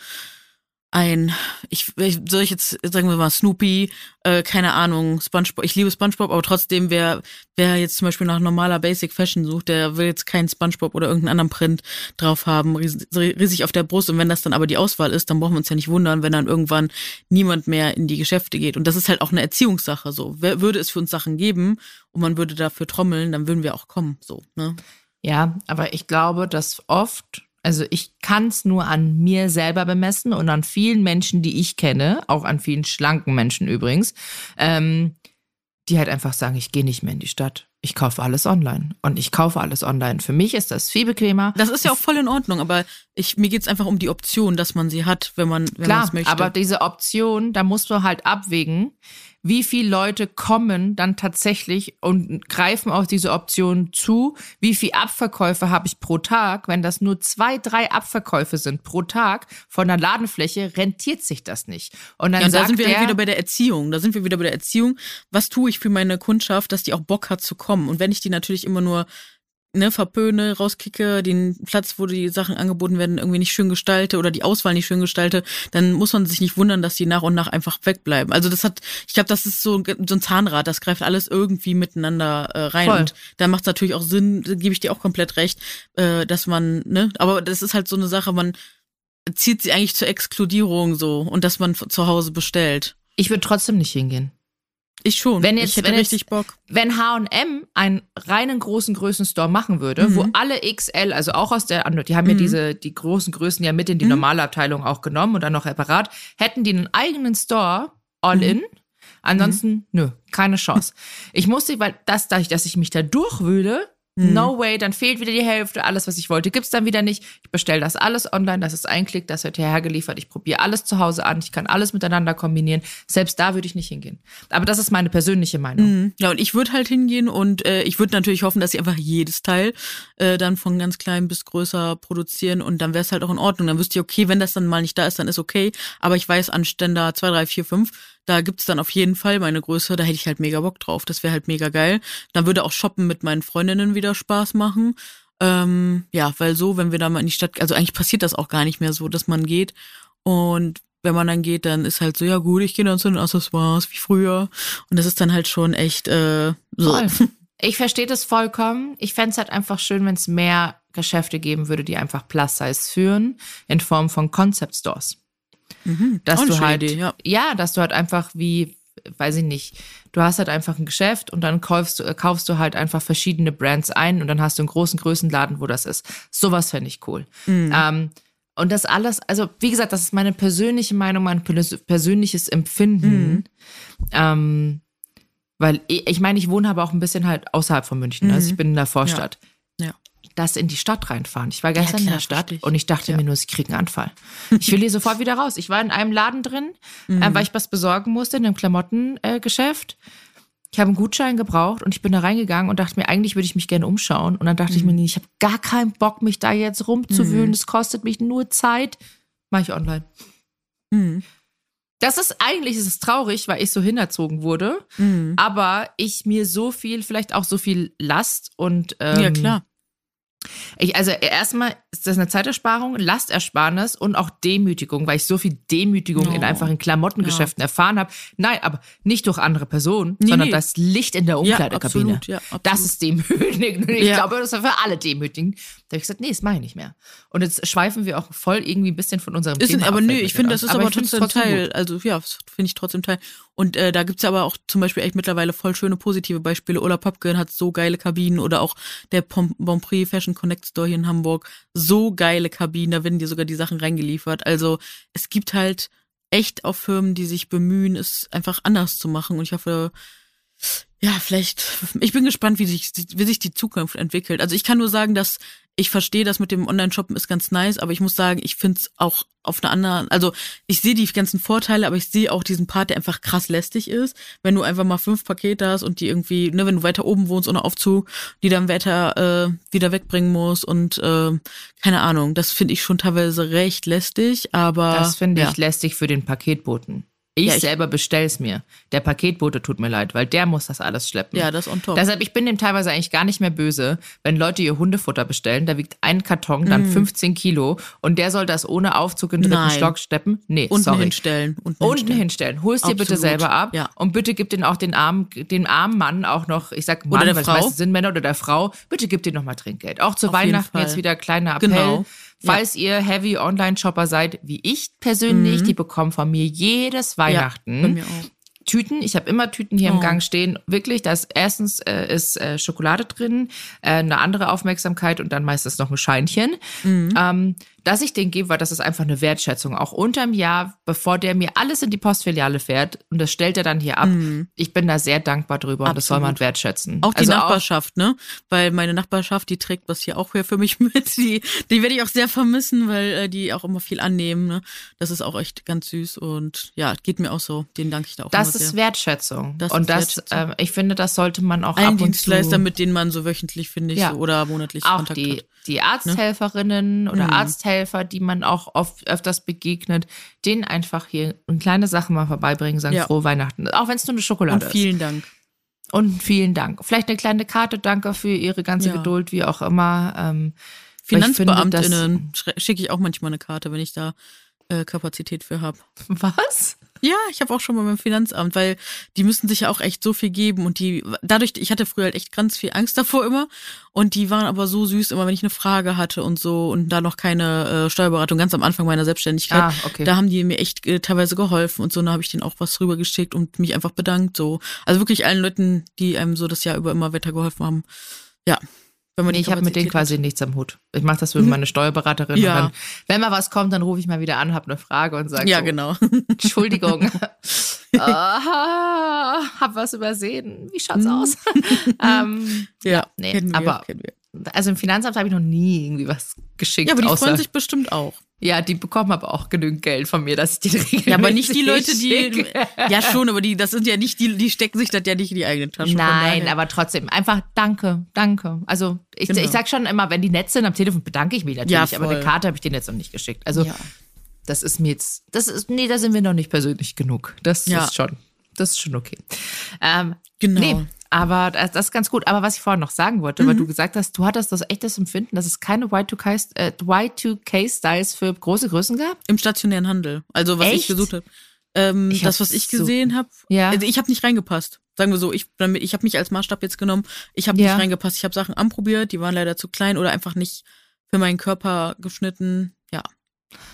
ein, ich, soll ich jetzt, sagen wir mal, Snoopy, äh, keine Ahnung, Spongebob, ich liebe Spongebob, aber trotzdem, wer, wer jetzt zum Beispiel nach normaler Basic Fashion sucht, der will jetzt keinen Spongebob oder irgendeinen anderen Print drauf haben, riesig auf der Brust. Und wenn das dann aber die Auswahl ist, dann brauchen wir uns ja nicht wundern, wenn dann irgendwann niemand mehr in die Geschäfte geht. Und das ist halt auch eine Erziehungssache, so. Wer, würde es für uns Sachen geben und man würde dafür trommeln, dann würden wir auch kommen, so, ne? Ja, aber ich glaube, dass oft also ich kann es nur an mir selber bemessen und an vielen Menschen, die ich kenne, auch an vielen schlanken Menschen übrigens, ähm, die halt einfach sagen, ich gehe nicht mehr in die Stadt. Ich kaufe alles online und ich kaufe alles online. Für mich ist das viel bequemer. Das ist ja auch voll in Ordnung, aber ich, mir geht's einfach um die Option, dass man sie hat, wenn man wenn Klar, es möchte. aber diese Option, da musst du halt abwägen, wie viele Leute kommen dann tatsächlich und greifen auf diese Option zu, wie viele Abverkäufe habe ich pro Tag. Wenn das nur zwei, drei Abverkäufe sind pro Tag von der Ladenfläche, rentiert sich das nicht. Und dann ja, und da sind wir halt wieder bei der Erziehung. Da sind wir wieder bei der Erziehung. Was tue ich für meine Kundschaft, dass die auch Bock hat zu kommen? Und wenn ich die natürlich immer nur ne, verpöne, rauskicke, den Platz, wo die Sachen angeboten werden, irgendwie nicht schön gestalte oder die Auswahl nicht schön gestalte, dann muss man sich nicht wundern, dass die nach und nach einfach wegbleiben. Also das hat, ich glaube, das ist so, so ein Zahnrad, das greift alles irgendwie miteinander äh, rein. Voll. Und da macht es natürlich auch Sinn, gebe ich dir auch komplett recht, äh, dass man, ne, aber das ist halt so eine Sache, man zieht sie eigentlich zur Exkludierung so und dass man zu Hause bestellt. Ich würde trotzdem nicht hingehen. Ich schon. Wenn jetzt, ich hätte wenn richtig jetzt, Bock. Wenn H&M einen reinen großen Größenstore machen würde, mhm. wo alle XL, also auch aus der, die haben mhm. ja diese, die großen Größen ja mit in die mhm. normale Abteilung auch genommen und dann noch separat, hätten die einen eigenen Store all mhm. in. Ansonsten, mhm. nö, keine Chance. ich musste, weil das, dadurch, dass ich mich da durchwühle, hm. No way, dann fehlt wieder die Hälfte, alles, was ich wollte, gibt's dann wieder nicht. Ich bestelle das alles online, das ist ein Klick, das wird hierher geliefert. Ich probiere alles zu Hause an, ich kann alles miteinander kombinieren. Selbst da würde ich nicht hingehen. Aber das ist meine persönliche Meinung. Mhm. Ja, und ich würde halt hingehen und äh, ich würde natürlich hoffen, dass sie einfach jedes Teil äh, dann von ganz klein bis größer produzieren und dann wäre es halt auch in Ordnung. Dann wüsste ich, okay, wenn das dann mal nicht da ist, dann ist okay. Aber ich weiß an Ständer 2, 3, 4, 5 da gibt's dann auf jeden Fall meine Größe, da hätte ich halt mega Bock drauf. Das wäre halt mega geil. Dann würde auch Shoppen mit meinen Freundinnen wieder Spaß machen. Ähm, ja, weil so, wenn wir da mal in die Stadt, also eigentlich passiert das auch gar nicht mehr so, dass man geht und wenn man dann geht, dann ist halt so, ja gut, ich gehe dann zu den Accessoires wie früher. Und das ist dann halt schon echt äh, so. Voll. *laughs* Ich verstehe das vollkommen. Ich fände es halt einfach schön, wenn es mehr Geschäfte geben würde, die einfach Plus-Size führen, in Form von Concept Stores. Mhm, dass du halt, Idee, ja. ja, dass du halt einfach wie, weiß ich nicht, du hast halt einfach ein Geschäft und dann kaufst du, kaufst du halt einfach verschiedene Brands ein und dann hast du einen großen Größenladen, wo das ist. Sowas fände ich cool. Mhm. Ähm, und das alles, also wie gesagt, das ist meine persönliche Meinung, mein persönliches Empfinden. Mhm. Ähm, weil ich, ich meine, ich wohne aber auch ein bisschen halt außerhalb von München. Mhm. Also ich bin in der Vorstadt. Ja. Das in die Stadt reinfahren. Ich war gestern ja, klar, in der Stadt und ich dachte ja. mir nur, ich kriege einen Anfall. Ich will hier sofort wieder raus. Ich war in einem Laden drin, äh, mhm. äh, weil ich was besorgen musste in einem Klamottengeschäft. Äh, ich habe einen Gutschein gebraucht und ich bin da reingegangen und dachte mir, eigentlich würde ich mich gerne umschauen. Und dann dachte mhm. ich mir, nee, ich habe gar keinen Bock, mich da jetzt rumzuwühlen. Mhm. Das kostet mich nur Zeit. Mache ich online. Mhm. Das ist eigentlich ist es traurig, weil ich so hinerzogen wurde, mhm. aber ich mir so viel, vielleicht auch so viel Last und ähm, ja klar ich, also erstmal ist das eine Zeitersparung, Lastersparnis und auch Demütigung, weil ich so viel Demütigung oh. in einfachen Klamottengeschäften ja. erfahren habe. Nein, aber nicht durch andere Personen, nee, sondern nee. das Licht in der Umkleidekabine. Ja, absolut, ja, das ist demütigend. *laughs* Ich ja. glaube, das war für alle demütigend. Da habe ich gesagt, nee, das mache ich nicht mehr. Und jetzt schweifen wir auch voll irgendwie ein bisschen von unserem ist, Thema Aber nö, ich finde, das ist aber, aber trotzdem Teil. Gut. Also ja, finde ich trotzdem Teil. Und äh, da gibt's ja aber auch zum Beispiel echt mittlerweile voll schöne positive Beispiele. Ola Popkin hat so geile Kabinen oder auch der Bonprix Fashion Connect Store hier in Hamburg. So geile Kabinen, da werden dir sogar die Sachen reingeliefert. Also es gibt halt echt auch Firmen, die sich bemühen, es einfach anders zu machen. Und ich hoffe, ja, vielleicht, ich bin gespannt, wie sich, wie sich die Zukunft entwickelt. Also ich kann nur sagen, dass ich verstehe das mit dem Online-Shoppen ist ganz nice, aber ich muss sagen, ich finde es auch auf einer anderen, also ich sehe die ganzen Vorteile, aber ich sehe auch diesen Part, der einfach krass lästig ist. Wenn du einfach mal fünf Pakete hast und die irgendwie, ne, wenn du weiter oben wohnst ohne Aufzug, die dann weiter äh, wieder wegbringen musst und äh, keine Ahnung, das finde ich schon teilweise recht lästig, aber. Das finde ja. ich lästig für den Paketboten. Ich, ja, ich selber bestell's mir. Der Paketbote tut mir leid, weil der muss das alles schleppen. Ja, das on top. Deshalb, ich bin dem teilweise eigentlich gar nicht mehr böse, wenn Leute ihr Hundefutter bestellen, da wiegt ein Karton dann mm. 15 Kilo und der soll das ohne Aufzug in den dritten Stock schleppen. Nee, Unten sorry. hinstellen. Unten, Unten hinstellen. hinstellen. Hol's dir bitte selber ab ja. und bitte gib den auch den armen, den armen Mann auch noch, ich sag Mann, oder der Frau. sind Männer oder der Frau, bitte gib dir noch mal Trinkgeld. Auch zu Auf Weihnachten jetzt wieder kleiner Appell. Genau. Falls ja. ihr Heavy Online-Shopper seid, wie ich persönlich, mhm. die bekommen von mir jedes Weihnachten ja, bei mir auch. Tüten. Ich habe immer Tüten hier oh. im Gang stehen. Wirklich, da ist erstens äh, ist äh, Schokolade drin, äh, eine andere Aufmerksamkeit und dann meistens noch ein Scheinchen. Mhm. Ähm, dass ich den gebe, weil das ist einfach eine Wertschätzung. Auch unterm Jahr, bevor der mir alles in die Postfiliale fährt und das stellt er dann hier ab. Mhm. Ich bin da sehr dankbar drüber Absolut. und das soll man wertschätzen. Auch die also Nachbarschaft, auch, ne? Weil meine Nachbarschaft, die trägt was hier auch für mich *laughs* mit. Die, die werde ich auch sehr vermissen, weil äh, die auch immer viel annehmen. Ne? Das ist auch echt ganz süß und ja, geht mir auch so. Den danke ich da auch Das ist sehr. Wertschätzung. Das und das, Wertschätzung. Äh, ich finde, das sollte man auch Ein ab und Dienstleister, zu, mit denen man so wöchentlich, finde ich, ja. so, oder monatlich auch Kontakt die, hat die ne? Arzthelferinnen ne? oder mhm. Arzthelfer, die man auch oft öfters begegnet, denen einfach hier eine kleine Sache mal vorbeibringen, sagen ja. frohe Weihnachten. Auch wenn es nur eine Schokolade Und vielen ist. Dank. Und vielen Dank. Vielleicht eine kleine Karte, danke für Ihre ganze ja. Geduld, wie auch immer. Ähm, Finanzbeamtinnen schicke ich auch manchmal eine Karte, wenn ich da äh, Kapazität für habe. Was? Ja, ich habe auch schon mal beim Finanzamt, weil die müssen sich ja auch echt so viel geben und die dadurch, ich hatte früher halt echt ganz viel Angst davor immer und die waren aber so süß immer, wenn ich eine Frage hatte und so und da noch keine äh, Steuerberatung ganz am Anfang meiner Selbstständigkeit, ah, okay. da haben die mir echt äh, teilweise geholfen und so, da habe ich denen auch was rübergeschickt und mich einfach bedankt so. Also wirklich allen Leuten, die einem so das Jahr über immer weitergeholfen haben. Ja, nee, ich habe mit denen quasi nichts am Hut. Ich mache das für mhm. meine Steuerberaterin. Ja. Dann, wenn mal was kommt, dann rufe ich mal wieder an, habe eine Frage und sage Ja, so, genau. *laughs* Entschuldigung. *laughs* ah, hab was übersehen. Wie schaut's mhm. aus? *laughs* ähm, ja, ja, nee, aber kennen wir. Also im Finanzamt habe ich noch nie irgendwie was geschickt. Ja, aber die außer, freuen sich bestimmt auch. Ja, die bekommen aber auch genügend Geld von mir, dass ich die *laughs* regelmäßig Ja, aber nicht die Leute, die. Ja, schon, aber die, das sind ja nicht die, die stecken sich das ja nicht in die eigene Tasche. Nein, aber trotzdem, einfach danke, danke. Also ich, genau. ich sag schon immer, wenn die nett sind am Telefon, bedanke ich mich natürlich, ja, aber eine Karte habe ich denen jetzt noch nicht geschickt. Also ja. das ist mir jetzt, das ist, nee, da sind wir noch nicht persönlich genug. Das ja. ist schon, das ist schon okay. Ähm, genau. Nee, Aber das, das, ist ganz gut. Aber was ich vorhin noch sagen wollte, mhm. weil du gesagt hast, du hattest das echtes Empfinden, dass es keine Y2K-Styles äh, für große Größen gab? Im stationären Handel. Also was Echt? ich gesucht habe. Ähm, das, was ich gesehen so, habe, ja. also ich habe nicht reingepasst. Sagen wir so, ich, ich habe mich als Maßstab jetzt genommen. Ich habe ja. nicht reingepasst. Ich habe Sachen anprobiert, die waren leider zu klein oder einfach nicht für meinen Körper geschnitten.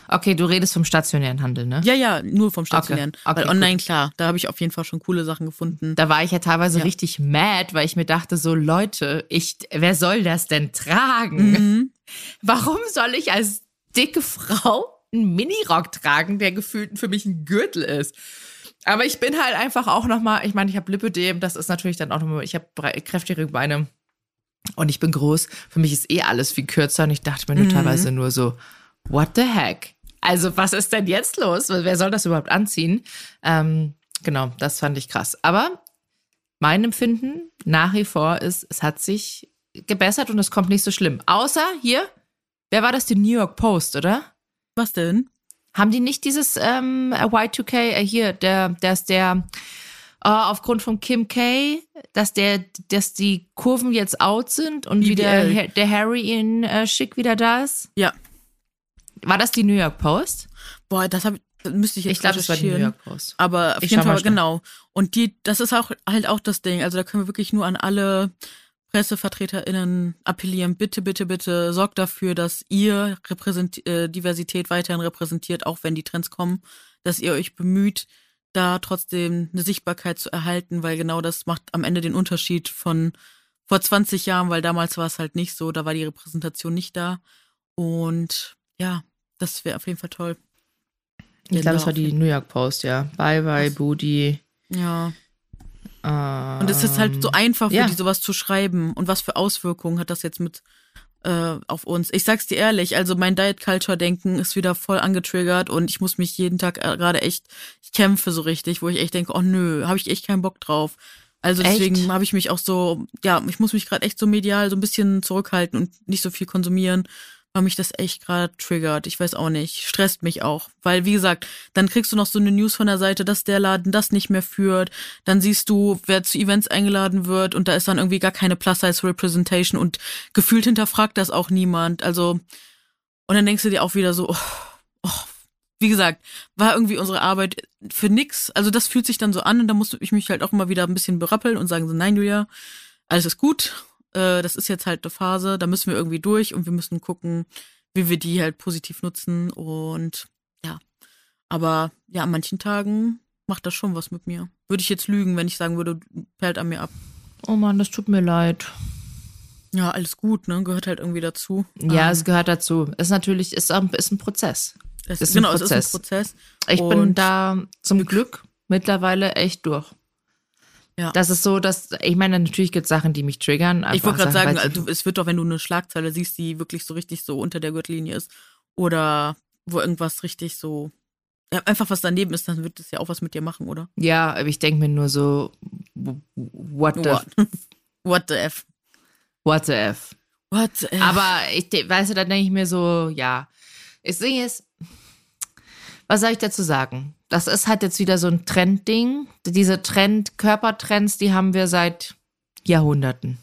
Okay, du redest vom stationären Handel, ne? Ja, ja, nur vom stationären. Okay, okay, weil online, gut. klar, da habe ich auf jeden Fall schon coole Sachen gefunden. Da war ich ja teilweise ja. richtig mad, weil ich mir dachte, so Leute, ich, wer soll das denn tragen? Mhm. *laughs* Warum soll ich als dicke Frau einen Minirock tragen, der gefühlt für mich ein Gürtel ist? Aber ich bin halt einfach auch nochmal, ich meine, ich habe Lipödem, das ist natürlich dann auch nochmal, ich habe kräftige Beine und ich bin groß. Für mich ist eh alles viel kürzer und ich dachte mir nur mhm. teilweise nur so, what the heck? Also, was ist denn jetzt los? Wer soll das überhaupt anziehen? Ähm, genau, das fand ich krass. Aber mein Empfinden nach wie vor ist, es hat sich gebessert und es kommt nicht so schlimm. Außer hier, wer war das? Die New York Post, oder? Was denn? Haben die nicht dieses ähm, Y2K, äh, hier, der, der ist der, äh, aufgrund von Kim K, dass der, dass die Kurven jetzt out sind und wieder der Harry in äh, Schick wieder da ist? Ja. War das die New York Post? Boah, das habe müsste ich jetzt Ich glaube, das war die New York Post. Aber auf ich jeden Fall genau. Und die, das ist auch halt auch das Ding. Also da können wir wirklich nur an alle PressevertreterInnen appellieren. Bitte, bitte, bitte sorgt dafür, dass ihr Repräsent äh, Diversität weiterhin repräsentiert, auch wenn die Trends kommen, dass ihr euch bemüht, da trotzdem eine Sichtbarkeit zu erhalten, weil genau das macht am Ende den Unterschied von vor 20 Jahren, weil damals war es halt nicht so, da war die Repräsentation nicht da. Und ja, das wäre auf jeden Fall toll. Ich glaube, das war die New York Post, ja. Bye bye, Booty. Ja. Ähm, und es ist halt so einfach für ja. die sowas zu schreiben. Und was für Auswirkungen hat das jetzt mit äh, auf uns? Ich sag's dir ehrlich, also mein Diet Culture Denken ist wieder voll angetriggert und ich muss mich jeden Tag äh, gerade echt, ich kämpfe so richtig, wo ich echt denke, oh nö, habe ich echt keinen Bock drauf. Also deswegen habe ich mich auch so, ja, ich muss mich gerade echt so medial so ein bisschen zurückhalten und nicht so viel konsumieren weil mich das echt gerade triggert. Ich weiß auch nicht. Stresst mich auch. Weil, wie gesagt, dann kriegst du noch so eine News von der Seite, dass der Laden das nicht mehr führt. Dann siehst du, wer zu Events eingeladen wird und da ist dann irgendwie gar keine Plus-Size-Representation und gefühlt hinterfragt das auch niemand. Also, und dann denkst du dir auch wieder so, oh, oh, wie gesagt, war irgendwie unsere Arbeit für nix. Also das fühlt sich dann so an und da musste ich mich halt auch immer wieder ein bisschen berappeln und sagen so, nein, Julia, alles ist gut äh, das ist jetzt halt eine Phase, da müssen wir irgendwie durch und wir müssen gucken, wie wir die halt positiv nutzen und ja. Aber ja, an manchen Tagen macht das schon was mit mir. Würde ich jetzt lügen, wenn ich sagen würde, perlt an mir ab. Oh Mann, das tut mir leid. Ja, alles gut, ne? Gehört halt irgendwie dazu. Ja, ähm, es gehört dazu. Ist natürlich, ist, ist ein Prozess. Es, ist genau, ein Prozess. es ist ein Prozess. Ich bin da zum Glück mittlerweile echt durch. Ja. Das ist so, dass, ich meine, natürlich gibt es Sachen, die mich triggern. Ich wollte gerade sagen, also, es wird doch, wenn du eine Schlagzeile siehst, die wirklich so richtig so unter der Gürtellinie ist oder wo irgendwas richtig so, ja, einfach was daneben ist, dann wird es ja auch was mit dir machen, oder? Ja, aber ich denke mir nur so, what the, what, *laughs* what the F. What the F. What the F. Aber ich, weißt du, da denke ich mir so, ja. Das Ding ist, was soll ich dazu sagen? Das ist halt jetzt wieder so ein Trendding. Diese Trend, Körpertrends, die haben wir seit Jahrhunderten.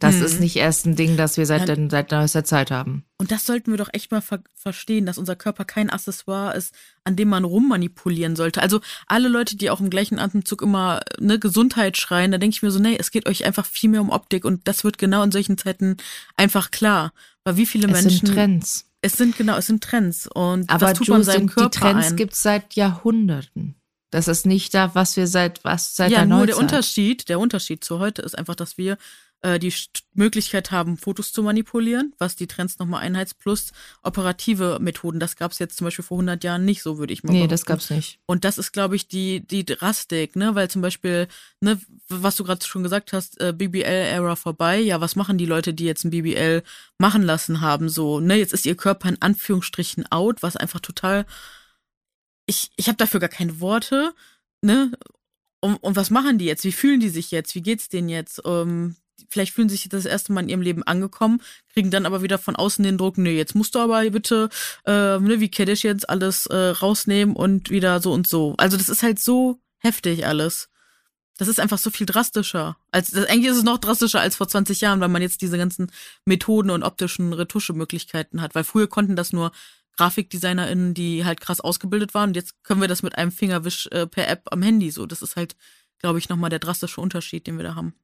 Das hm. ist nicht erst ein Ding, das wir seit, ja. seit neuester Zeit haben. Und das sollten wir doch echt mal ver verstehen, dass unser Körper kein Accessoire ist, an dem man rummanipulieren sollte. Also alle Leute, die auch im gleichen Atemzug immer ne, Gesundheit schreien, da denke ich mir so, nee, es geht euch einfach viel mehr um Optik und das wird genau in solchen Zeiten einfach klar. Weil wie viele es Menschen. Sind Trends. Es sind genau, es sind Trends und aber das tut man seinem Körper die Trends gibt es seit Jahrhunderten. Das ist nicht da, was wir seit was seit ja, der nur der Unterschied, der Unterschied zu heute ist einfach, dass wir äh, die Möglichkeit haben, Fotos zu manipulieren, was die Trends nochmal einheizt, plus operative Methoden. Das gab es jetzt zum Beispiel vor 100 Jahren nicht, so würde ich mal sagen. Nee, behaupten. das gab's nicht. Und das ist, glaube ich, die, die Drastik, ne, weil zum Beispiel, ne, was du gerade schon gesagt hast, äh, BBL-Era vorbei. Ja, was machen die Leute, die jetzt ein BBL machen lassen haben? So, ne, jetzt ist ihr Körper in Anführungsstrichen out, was einfach total. Ich, ich habe dafür gar keine Worte, ne? Und, und was machen die jetzt? Wie fühlen die sich jetzt? Wie geht's denen jetzt? Ähm, vielleicht fühlen sich das erste Mal in ihrem Leben angekommen, kriegen dann aber wieder von außen den Druck, nee, jetzt musst du aber bitte, äh, ne, wie Kaddish jetzt alles äh, rausnehmen und wieder so und so. Also das ist halt so heftig alles. Das ist einfach so viel drastischer. Als, das, eigentlich ist es noch drastischer als vor 20 Jahren, weil man jetzt diese ganzen Methoden und optischen Retuschemöglichkeiten hat. Weil früher konnten das nur GrafikdesignerInnen, die halt krass ausgebildet waren. Und jetzt können wir das mit einem Fingerwisch äh, per App am Handy so. Das ist halt, glaube ich, nochmal der drastische Unterschied, den wir da haben.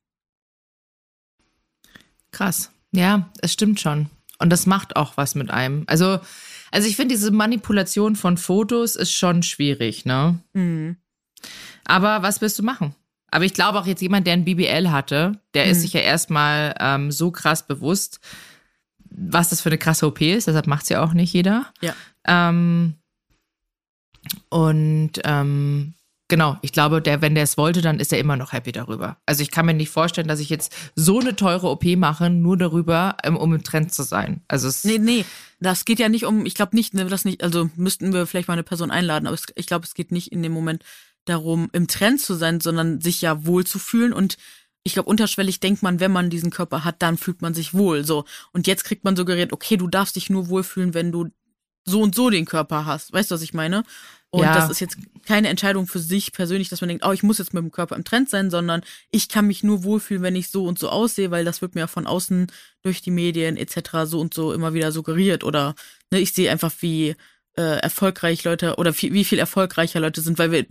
Krass. Ja, es stimmt schon. Und das macht auch was mit einem. Also, also ich finde, diese Manipulation von Fotos ist schon schwierig, ne? Mhm. Aber was willst du machen? Aber ich glaube auch jetzt jemand, der ein BBL hatte, der mhm. ist sich ja erstmal ähm, so krass bewusst, was das für eine krasse OP ist. Deshalb macht es ja auch nicht jeder. Ja. Ähm, und ähm, genau, ich glaube, der, wenn der es wollte, dann ist er immer noch happy darüber. Also ich kann mir nicht vorstellen, dass ich jetzt so eine teure OP mache, nur darüber, ähm, um im Trend zu sein. Also es nee, nee, das geht ja nicht um, ich glaube nicht, ne, das nicht, also müssten wir vielleicht mal eine Person einladen, aber es, ich glaube, es geht nicht in dem Moment darum, im Trend zu sein, sondern sich ja wohl zu fühlen und ich glaube, unterschwellig denkt man, wenn man diesen Körper hat, dann fühlt man sich wohl. So. Und jetzt kriegt man suggeriert, okay, du darfst dich nur wohlfühlen, wenn du so und so den Körper hast. Weißt du, was ich meine? Und ja. das ist jetzt keine Entscheidung für sich persönlich, dass man denkt, oh, ich muss jetzt mit dem Körper im Trend sein, sondern ich kann mich nur wohlfühlen, wenn ich so und so aussehe, weil das wird mir von außen durch die Medien etc. so und so immer wieder suggeriert. Oder ne, ich sehe einfach, wie äh, erfolgreich Leute oder viel, wie viel erfolgreicher Leute sind, weil wir,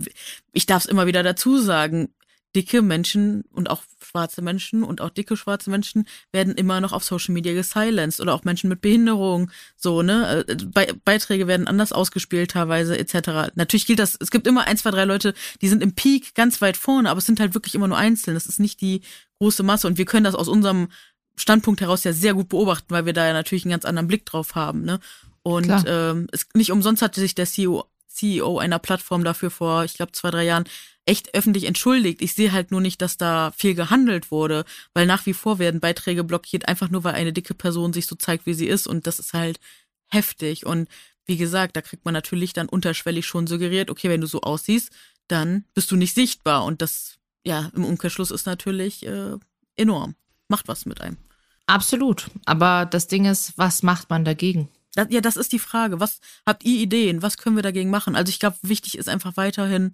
ich darf es immer wieder dazu sagen, dicke Menschen und auch schwarze Menschen und auch dicke schwarze Menschen werden immer noch auf Social Media gesilenced oder auch Menschen mit Behinderung, so, ne? Äh, Be Beiträge werden anders ausgespielt teilweise etc. Natürlich gilt das, es gibt immer ein, zwei, drei Leute, die sind im Peak ganz weit vorne, aber es sind halt wirklich immer nur einzelne. Das ist nicht die große Masse und wir können das aus unserem Standpunkt heraus ja sehr gut beobachten, weil wir da ja natürlich einen ganz anderen Blick drauf haben, ne? Und ähm, es, nicht umsonst hatte sich der CEO, CEO einer Plattform dafür vor, ich glaube, zwei, drei Jahren echt öffentlich entschuldigt. Ich sehe halt nur nicht, dass da viel gehandelt wurde, weil nach wie vor werden Beiträge blockiert, einfach nur weil eine dicke Person sich so zeigt, wie sie ist. Und das ist halt heftig. Und wie gesagt, da kriegt man natürlich dann unterschwellig schon suggeriert, okay, wenn du so aussiehst, dann bist du nicht sichtbar. Und das, ja, im Umkehrschluss ist natürlich äh, enorm. Macht was mit einem. Absolut. Aber das Ding ist, was macht man dagegen? Das, ja, das ist die Frage. Was habt ihr Ideen? Was können wir dagegen machen? Also ich glaube, wichtig ist einfach weiterhin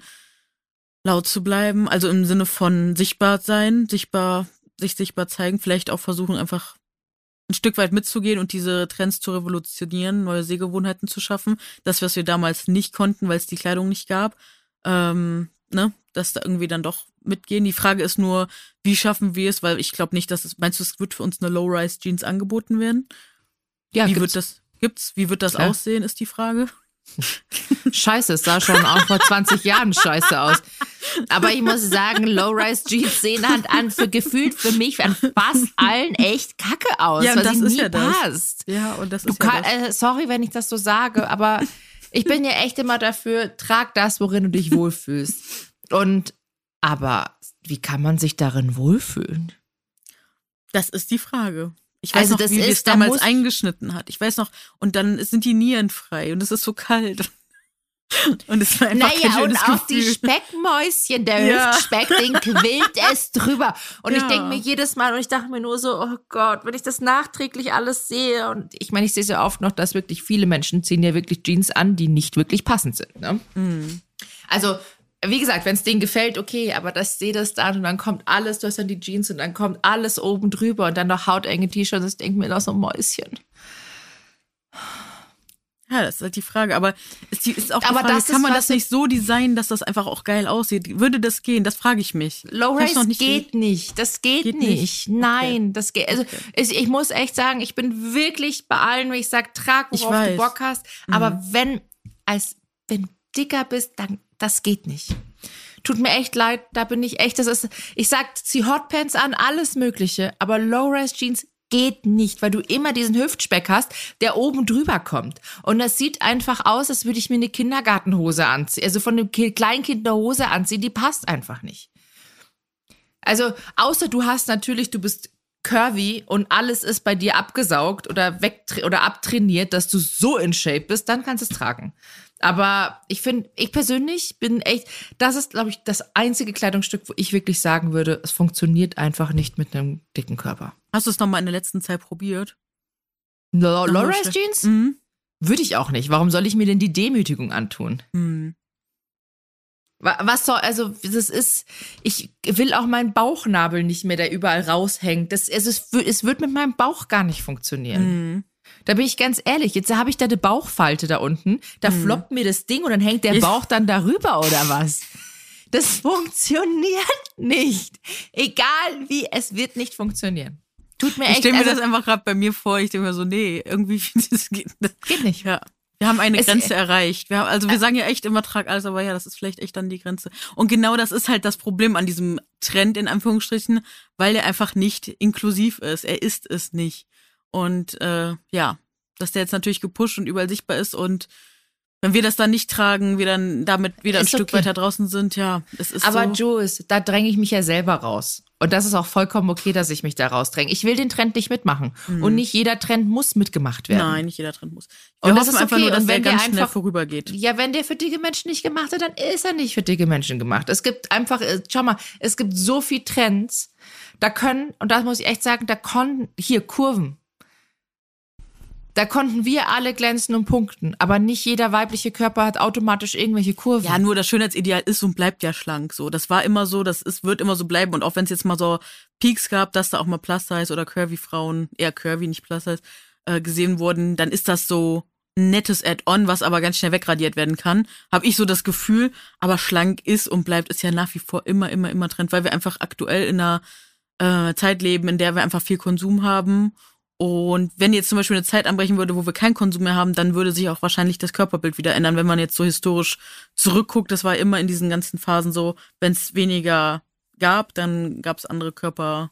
laut zu bleiben, also im Sinne von sichtbar sein, sichtbar, sich sichtbar zeigen, vielleicht auch versuchen einfach ein Stück weit mitzugehen und diese Trends zu revolutionieren, neue Sehgewohnheiten zu schaffen. Das, was wir damals nicht konnten, weil es die Kleidung nicht gab, ähm, ne, dass da irgendwie dann doch mitgehen. Die Frage ist nur, wie schaffen wir es, weil ich glaube nicht, dass es, meinst du, es wird für uns eine Low-Rise-Jeans angeboten werden? Ja, wie wird das, gibt's, wie wird das Klar. aussehen, ist die Frage. *laughs* Scheiße, es sah schon auch vor 20 Jahren scheiße aus. Aber ich muss sagen, Low-Rise-Jeans sehen halt an für gefühlt für mich an fast allen echt kacke aus, ja, was das ist ja passt. Das. Ja, und das du ist ja kann, das. Äh, sorry, wenn ich das so sage, aber ich bin ja echt immer dafür, trag das, worin du dich wohlfühlst. Und aber wie kann man sich darin wohlfühlen? Das ist die Frage. Ich weiß also noch, wie es damals eingeschnitten hat. Ich weiß noch, und dann sind die Nieren frei und es ist so kalt. *laughs* Und es war einfach naja, und auch Gefühl. die Speckmäuschen, der *laughs* ja. Hüftspeck, den quillt es drüber. Und ja. ich denke mir jedes Mal, und ich dachte mir nur so, oh Gott, wenn ich das nachträglich alles sehe. Und ich meine, ich sehe so oft noch, dass wirklich viele Menschen ziehen ja wirklich Jeans an, die nicht wirklich passend sind. Ne? Mhm. Also wie gesagt, wenn es denen gefällt, okay, aber das sehe das dann und dann kommt alles, du hast dann die Jeans und dann kommt alles oben drüber und dann noch hautenge T-Shirts, das denkt mir noch so ein Mäuschen. Ja, das ist halt die Frage. Aber ist, die, ist auch die aber Frage, kann man das nicht so designen, dass das einfach auch geil aussieht? Würde das gehen? Das frage ich mich. Low-Rise geht nicht. Das geht, geht nicht. nicht. Nein, okay. das geht. Also okay. ich, ich, muss echt sagen, ich bin wirklich bei allen, wenn ich sage, trag, worauf du Bock hast. Mhm. Aber wenn, als, wenn dicker bist, dann das geht nicht. Tut mir echt leid, da bin ich echt, das ist, ich sag, zieh Hotpants an, alles Mögliche, aber Low-Rise Jeans geht nicht, weil du immer diesen Hüftspeck hast, der oben drüber kommt. Und das sieht einfach aus, als würde ich mir eine Kindergartenhose anziehen, also von einem Kleinkind eine Hose anziehen, die passt einfach nicht. Also, außer du hast natürlich, du bist curvy und alles ist bei dir abgesaugt oder oder abtrainiert, dass du so in Shape bist, dann kannst du es tragen. Aber ich finde, ich persönlich bin echt, das ist, glaube ich, das einzige Kleidungsstück, wo ich wirklich sagen würde, es funktioniert einfach nicht mit einem dicken Körper. Hast du es nochmal in der letzten Zeit probiert? Low-Rise Jeans? Mhm. Würde ich auch nicht. Warum soll ich mir denn die Demütigung antun? Mhm. Was soll, also, das ist, ich will auch meinen Bauchnabel nicht mehr, der überall raushängt. Das, es, es wird mit meinem Bauch gar nicht funktionieren. Mhm. Da bin ich ganz ehrlich, jetzt habe ich da eine Bauchfalte da unten, da mhm. floppt mir das Ding und dann hängt der Bauch dann darüber oder was? *laughs* Das funktioniert nicht. Egal wie, es wird nicht funktionieren. Tut mir echt. Ich stelle mir also, das einfach gerade bei mir vor. Ich denke mir so, nee, irgendwie *laughs* das geht, das geht nicht. Ja. Wir haben eine es, Grenze erreicht. Wir haben, also wir sagen ja echt immer, trag alles, aber ja, das ist vielleicht echt dann die Grenze. Und genau das ist halt das Problem an diesem Trend in Anführungsstrichen, weil der einfach nicht inklusiv ist. Er ist es nicht. Und äh, ja, dass der jetzt natürlich gepusht und überall sichtbar ist und wenn wir das dann nicht tragen, wir dann damit wieder ist ein Stück weiter draußen sind, ja, es ist Aber so. Jules, da dränge ich mich ja selber raus. Und das ist auch vollkommen okay, dass ich mich da rausdränge. Ich will den Trend nicht mitmachen. Mhm. Und nicht jeder Trend muss mitgemacht werden. Nein, nicht jeder Trend muss. Wir und das ist einfach okay. nur, dass der ganz der schnell vorübergeht. Ja, wenn der für dicke Menschen nicht gemacht ist, dann ist er nicht für dicke Menschen gemacht. Es gibt einfach, äh, schau mal, es gibt so viel Trends. Da können, und das muss ich echt sagen, da konnten, hier Kurven. Da konnten wir alle glänzen und punkten, aber nicht jeder weibliche Körper hat automatisch irgendwelche Kurven. Ja, nur das Schönheitsideal ist und bleibt ja schlank. So, das war immer so, das ist, wird immer so bleiben. Und auch wenn es jetzt mal so Peaks gab, dass da auch mal Plus Size oder Curvy Frauen, eher Curvy, nicht Plus Size, äh, gesehen wurden, dann ist das so ein nettes Add-on, was aber ganz schnell wegradiert werden kann. Habe ich so das Gefühl. Aber schlank ist und bleibt ist ja nach wie vor immer, immer, immer Trend, weil wir einfach aktuell in einer äh, Zeit leben, in der wir einfach viel Konsum haben und wenn jetzt zum Beispiel eine Zeit anbrechen würde, wo wir keinen Konsum mehr haben, dann würde sich auch wahrscheinlich das Körperbild wieder ändern. Wenn man jetzt so historisch zurückguckt, das war immer in diesen ganzen Phasen so, wenn es weniger gab, dann gab es andere Körper,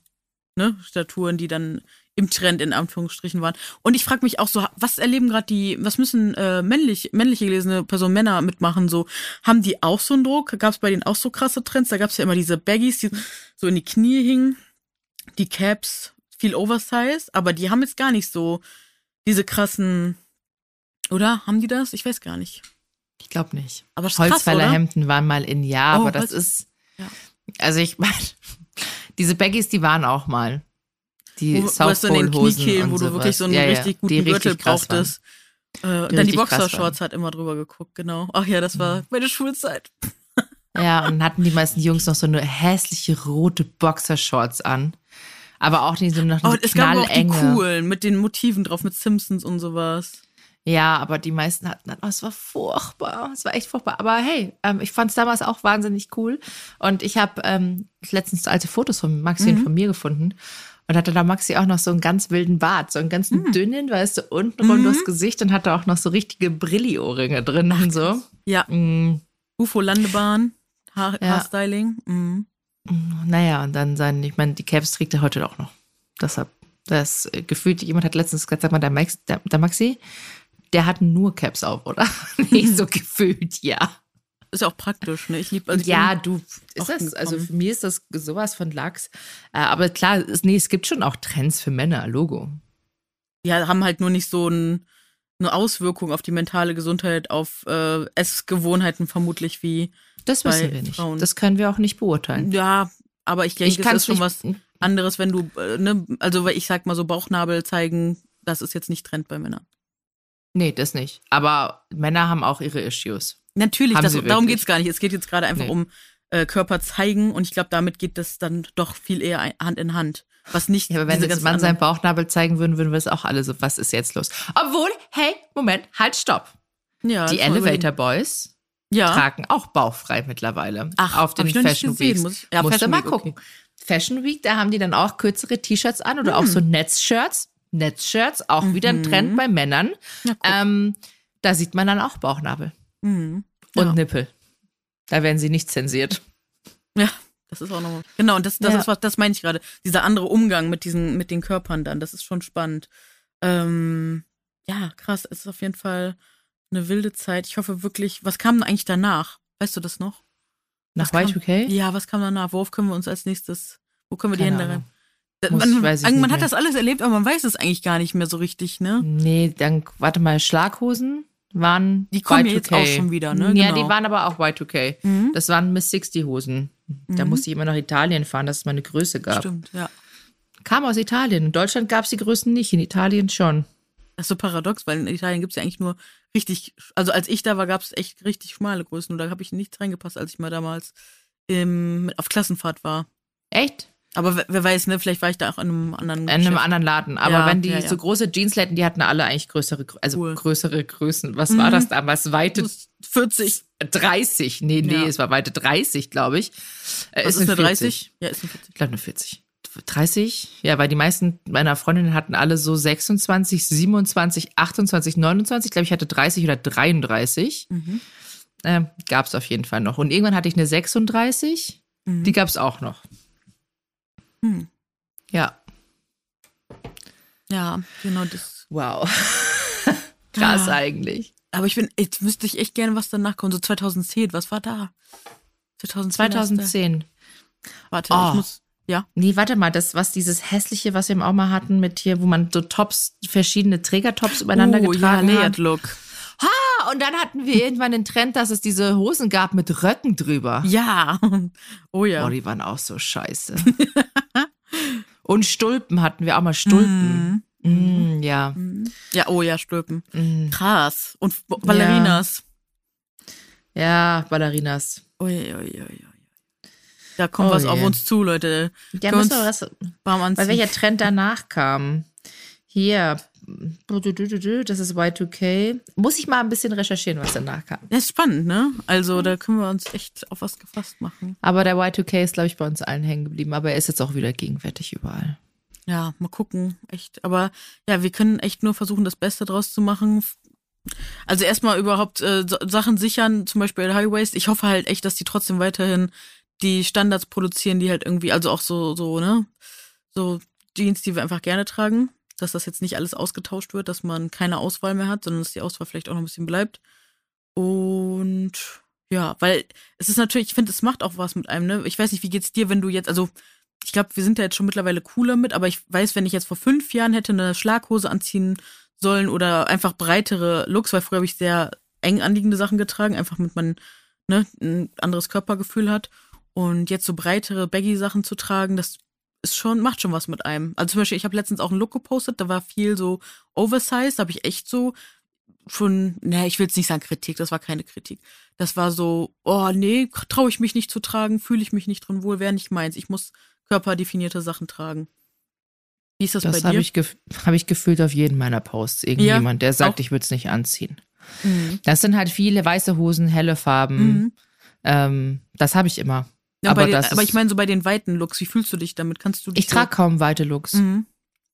ne, Staturen, die dann im Trend in Anführungsstrichen waren. Und ich frage mich auch so, was erleben gerade die, was müssen äh, männlich, männliche gelesene Personen, Männer mitmachen? So, haben die auch so einen Druck? Gab es bei denen auch so krasse Trends? Da gab es ja immer diese Baggies, die so in die Knie hingen, die Caps, viel Oversize, aber die haben jetzt gar nicht so diese krassen, oder? Haben die das? Ich weiß gar nicht. Ich glaube nicht. Aber Holzfällerhemden waren mal in, ja, oh, aber das ist, ja. also ich meine, diese Baggies, die waren auch mal. Die wo, South wo den Kniekehlen, wo du wirklich so einen ja, richtig guten Gürtel brauchtest. Äh, dann die Boxershorts hat immer drüber geguckt, genau. Ach ja, das war mhm. meine Schulzeit. Ja, und hatten die meisten Jungs noch so eine hässliche rote Boxershorts an. Aber auch die sind noch oh, Es gab auch die coolen mit den Motiven drauf, mit Simpsons und sowas. Ja, aber die meisten hatten dann, oh, es war furchtbar, es war echt furchtbar. Aber hey, ähm, ich fand es damals auch wahnsinnig cool. Und ich habe ähm, letztens alte Fotos von Maxi mhm. und von mir gefunden. Und hatte da Maxi auch noch so einen ganz wilden Bart, so einen ganz mhm. dünnen, weißt du, unten mhm. rund ums Gesicht und hatte auch noch so richtige Brilli-Ohrringe drin und so. Ja. Mhm. UFO-Landebahn, Haar ja. Haarstyling. Mhm. Naja, und dann sein, ich meine, die Caps trägt er heute auch noch. Deshalb, das äh, gefühlt, jemand hat letztens gesagt, sag mal, der, Max, der, der Maxi, der hat nur Caps auf, oder? *laughs* Nicht so *laughs* gefühlt, ja. Ist ja auch praktisch, ne? Ich liebe also Ja, du, ist das, also für mich ist das sowas von Lachs. Äh, aber klar, ist, nee, es gibt schon auch Trends für Männer, Logo. Ja, haben halt nur nicht so ein, eine Auswirkung auf die mentale Gesundheit, auf äh, Essgewohnheiten vermutlich wie das wissen wir nicht. Frauen. Das können wir auch nicht beurteilen. Ja, aber ich denke, ich es ist schon was anderes, wenn du, äh, ne, also ich sag mal so Bauchnabel zeigen, das ist jetzt nicht Trend bei Männern. Nee, das nicht. Aber Männer haben auch ihre Issues. Natürlich, das, darum geht es gar nicht. Es geht jetzt gerade einfach nee. um äh, Körper zeigen und ich glaube, damit geht das dann doch viel eher Hand in Hand. Was nicht. Ja, aber wenn jetzt Mann seinen Bauchnabel zeigen würden, würden wir es auch alle so, was ist jetzt los? Obwohl, hey, Moment, halt, stopp. Ja, die Elevator Boys ja. tragen auch bauchfrei mittlerweile. Ach, auf den Fashion Weeks. Muss, ja, Musst du mal gucken. Okay. Fashion Week, da haben die dann auch kürzere T-Shirts an oder hm. auch so Netzshirts. Netzshirts, auch mhm. wieder ein Trend bei Männern. Ähm, da sieht man dann auch Bauchnabel. Mhm. Ja. Und Nippel. Da werden sie nicht zensiert. Ja, das ist auch nochmal. Genau, und das, das ja. ist was, das meine ich gerade. Dieser andere Umgang mit diesen, mit den Körpern dann, das ist schon spannend. Ähm, ja, krass, es ist auf jeden Fall eine wilde Zeit. Ich hoffe wirklich, was kam denn eigentlich danach? Weißt du das noch? Nach Y2K? Ja, was kam danach? Worauf können wir uns als nächstes, wo können wir Keine die Hände rein? Muss, man, man hat das alles erlebt, aber man weiß es eigentlich gar nicht mehr so richtig, ne? Nee, dann, warte mal, Schlaghosen waren Die kommen Y2K. jetzt auch schon wieder, ne? Ja, genau. die waren aber auch Y2K. Mhm. Das waren Miss 60 Hosen. Da mhm. musste ich immer nach Italien fahren, dass es mal eine Größe gab. Stimmt, ja. Kam aus Italien. In Deutschland gab es die Größen nicht, in Italien schon. Das ist so paradox, weil in Italien gibt es ja eigentlich nur richtig, also als ich da war, gab es echt richtig schmale Größen und da habe ich nichts reingepasst, als ich mal damals im, auf Klassenfahrt war. Echt? Aber wer, wer weiß, ne, vielleicht war ich da auch in einem anderen In einem anderen Laden. Aber Ja, wenn die ja, ja. so große Jeansläden, die hatten alle eigentlich größere, Grö- also Cool. größere Größen. Was Mhm. war das damals? Weite Das ist 40. 30. Nee, nee, es war weite 30, glaube ich. Äh, Was ist eine 40. 30? Ja, ist eine 40. Ich glaube eine 40. 30? Ja, weil die meisten meiner Freundinnen hatten alle so 26, 27, 28, 29. Ich glaube, ich hatte 30 oder 33. Mhm. Äh, gab es auf jeden Fall noch. Und irgendwann hatte ich eine 36. Mhm. Die gab es auch noch. Hm. Ja. Ja, genau das. Wow. *laughs* Krass Ah. eigentlich. Aber ich bin, jetzt wüsste ich echt gerne, was danach kommt. So 2010, was war da? 2010. 2010. Warte, Oh. ich muss. Ja. Nee, warte mal, das, was dieses hässliche, was wir auch mal hatten mit hier, wo man so Tops, verschiedene Trägertops übereinander oh, ja, getragen Layered hat. Look. Ah, und dann hatten wir irgendwann den Trend, dass es diese Hosen gab mit Röcken drüber. Ja. *laughs* Oh ja. Oh, die waren auch so scheiße. *laughs* und Stulpen hatten wir auch mal Stulpen. Mm, ja. Mhm. Ja, oh ja, Stülpen. Mm, Krass. Und Ballerinas. ja, Ballerinas. Ui, ui, ui, ui. Da kommt Oh was auf je. uns zu, Leute. Ja, müssen uns wir was, weil welcher Trend danach kam. Hier, das ist Y2K. Muss ich mal ein bisschen recherchieren, was danach kam. Das ist spannend, ne? Also, da können wir uns echt auf was gefasst machen. Aber der Y2K ist, glaube ich, bei uns allen hängen geblieben. Aber er ist jetzt auch wieder gegenwärtig überall. Ja, mal gucken. Echt. Aber ja, wir können echt nur versuchen, das Beste draus zu machen. Also erstmal überhaupt äh, Sachen sichern, zum Beispiel High Waist. Ich hoffe halt echt, dass die trotzdem weiterhin die Standards produzieren, die halt irgendwie, also auch so, so, ne? So Jeans, die wir einfach gerne tragen. Dass das jetzt nicht alles ausgetauscht wird, dass man keine Auswahl mehr hat, sondern dass die Auswahl vielleicht auch noch ein bisschen bleibt. Und ja, weil es ist natürlich, ich finde, es macht auch was mit einem, ne? Ich weiß nicht, wie geht's dir, wenn du jetzt, also ich glaube, wir sind da jetzt schon mittlerweile cooler mit, aber ich weiß, wenn ich jetzt vor fünf Jahren hätte eine Schlaghose anziehen sollen oder einfach breitere Looks, weil früher habe ich sehr eng anliegende Sachen getragen, einfach mit man ne, ein anderes Körpergefühl hat. Und jetzt so breitere Baggy-Sachen zu tragen, das ist schon, macht schon was mit einem. Also zum Beispiel, ich habe letztens auch einen Look gepostet, da war viel so oversized, da habe ich echt so schon, ne, ich will jetzt nicht sagen Kritik, das war keine Kritik. Das war so, oh nee, traue ich mich nicht zu tragen, fühle ich mich nicht drin wohl, wäre nicht meins. Ich muss körperdefinierte Sachen tragen. Wie ist das, Das bei habe dir? ich, gef hab ich gefühlt auf jeden meiner Posts. Irgendjemand, der sagt, auch. ich würde es nicht anziehen. Mhm. Das sind halt viele weiße Hosen, helle Farben. Mhm. Ähm, das habe ich immer. Ja, aber den, aber ich meine so bei den weiten Looks, wie fühlst du dich damit? Kannst du Ich trage kaum weite Looks. so, mhm.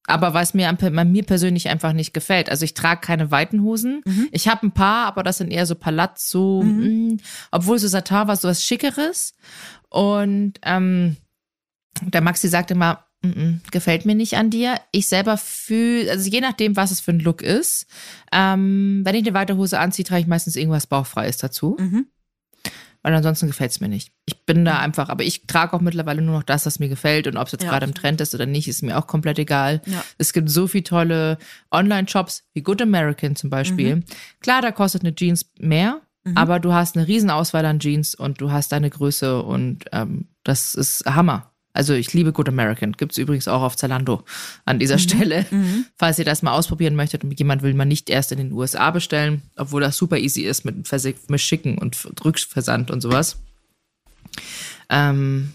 Aber was mir, an, an mir persönlich einfach nicht gefällt. Also ich trage keine weiten Hosen. Mhm. Ich habe ein paar, aber das sind eher so Palazzo, Mhm. mh, obwohl so Satin war so was Schickeres. Und ähm, der Maxi sagt immer, "Mm, mm, gefällt mir nicht an dir. Ich selber fühle, also je nachdem, was es für ein Look ist. Ähm, wenn ich eine weite Hose anziehe, trage ich meistens irgendwas Bauchfreies dazu. Mhm. Weil ansonsten gefällt es mir nicht. Ich bin da einfach, aber ich trage auch mittlerweile nur noch das, was mir gefällt. Und ob es jetzt Ja, gerade im. Trend ist oder nicht, ist mir auch komplett egal. Ja. Es gibt so viele tolle Online-Shops, wie Good American zum Beispiel. Mhm. Klar, da kostet eine Jeans mehr, aber du hast eine Riesenauswahl an Jeans und du hast deine Größe und ähm, das ist Hammer. Also ich liebe Good American. Gibt's übrigens auch auf Zalando an dieser Stelle. Falls ihr das mal ausprobieren möchtet und jemand will mal nicht erst in den USA bestellen, obwohl das super easy ist mit, Versi- mit Schicken und Rückversand und sowas. Ähm,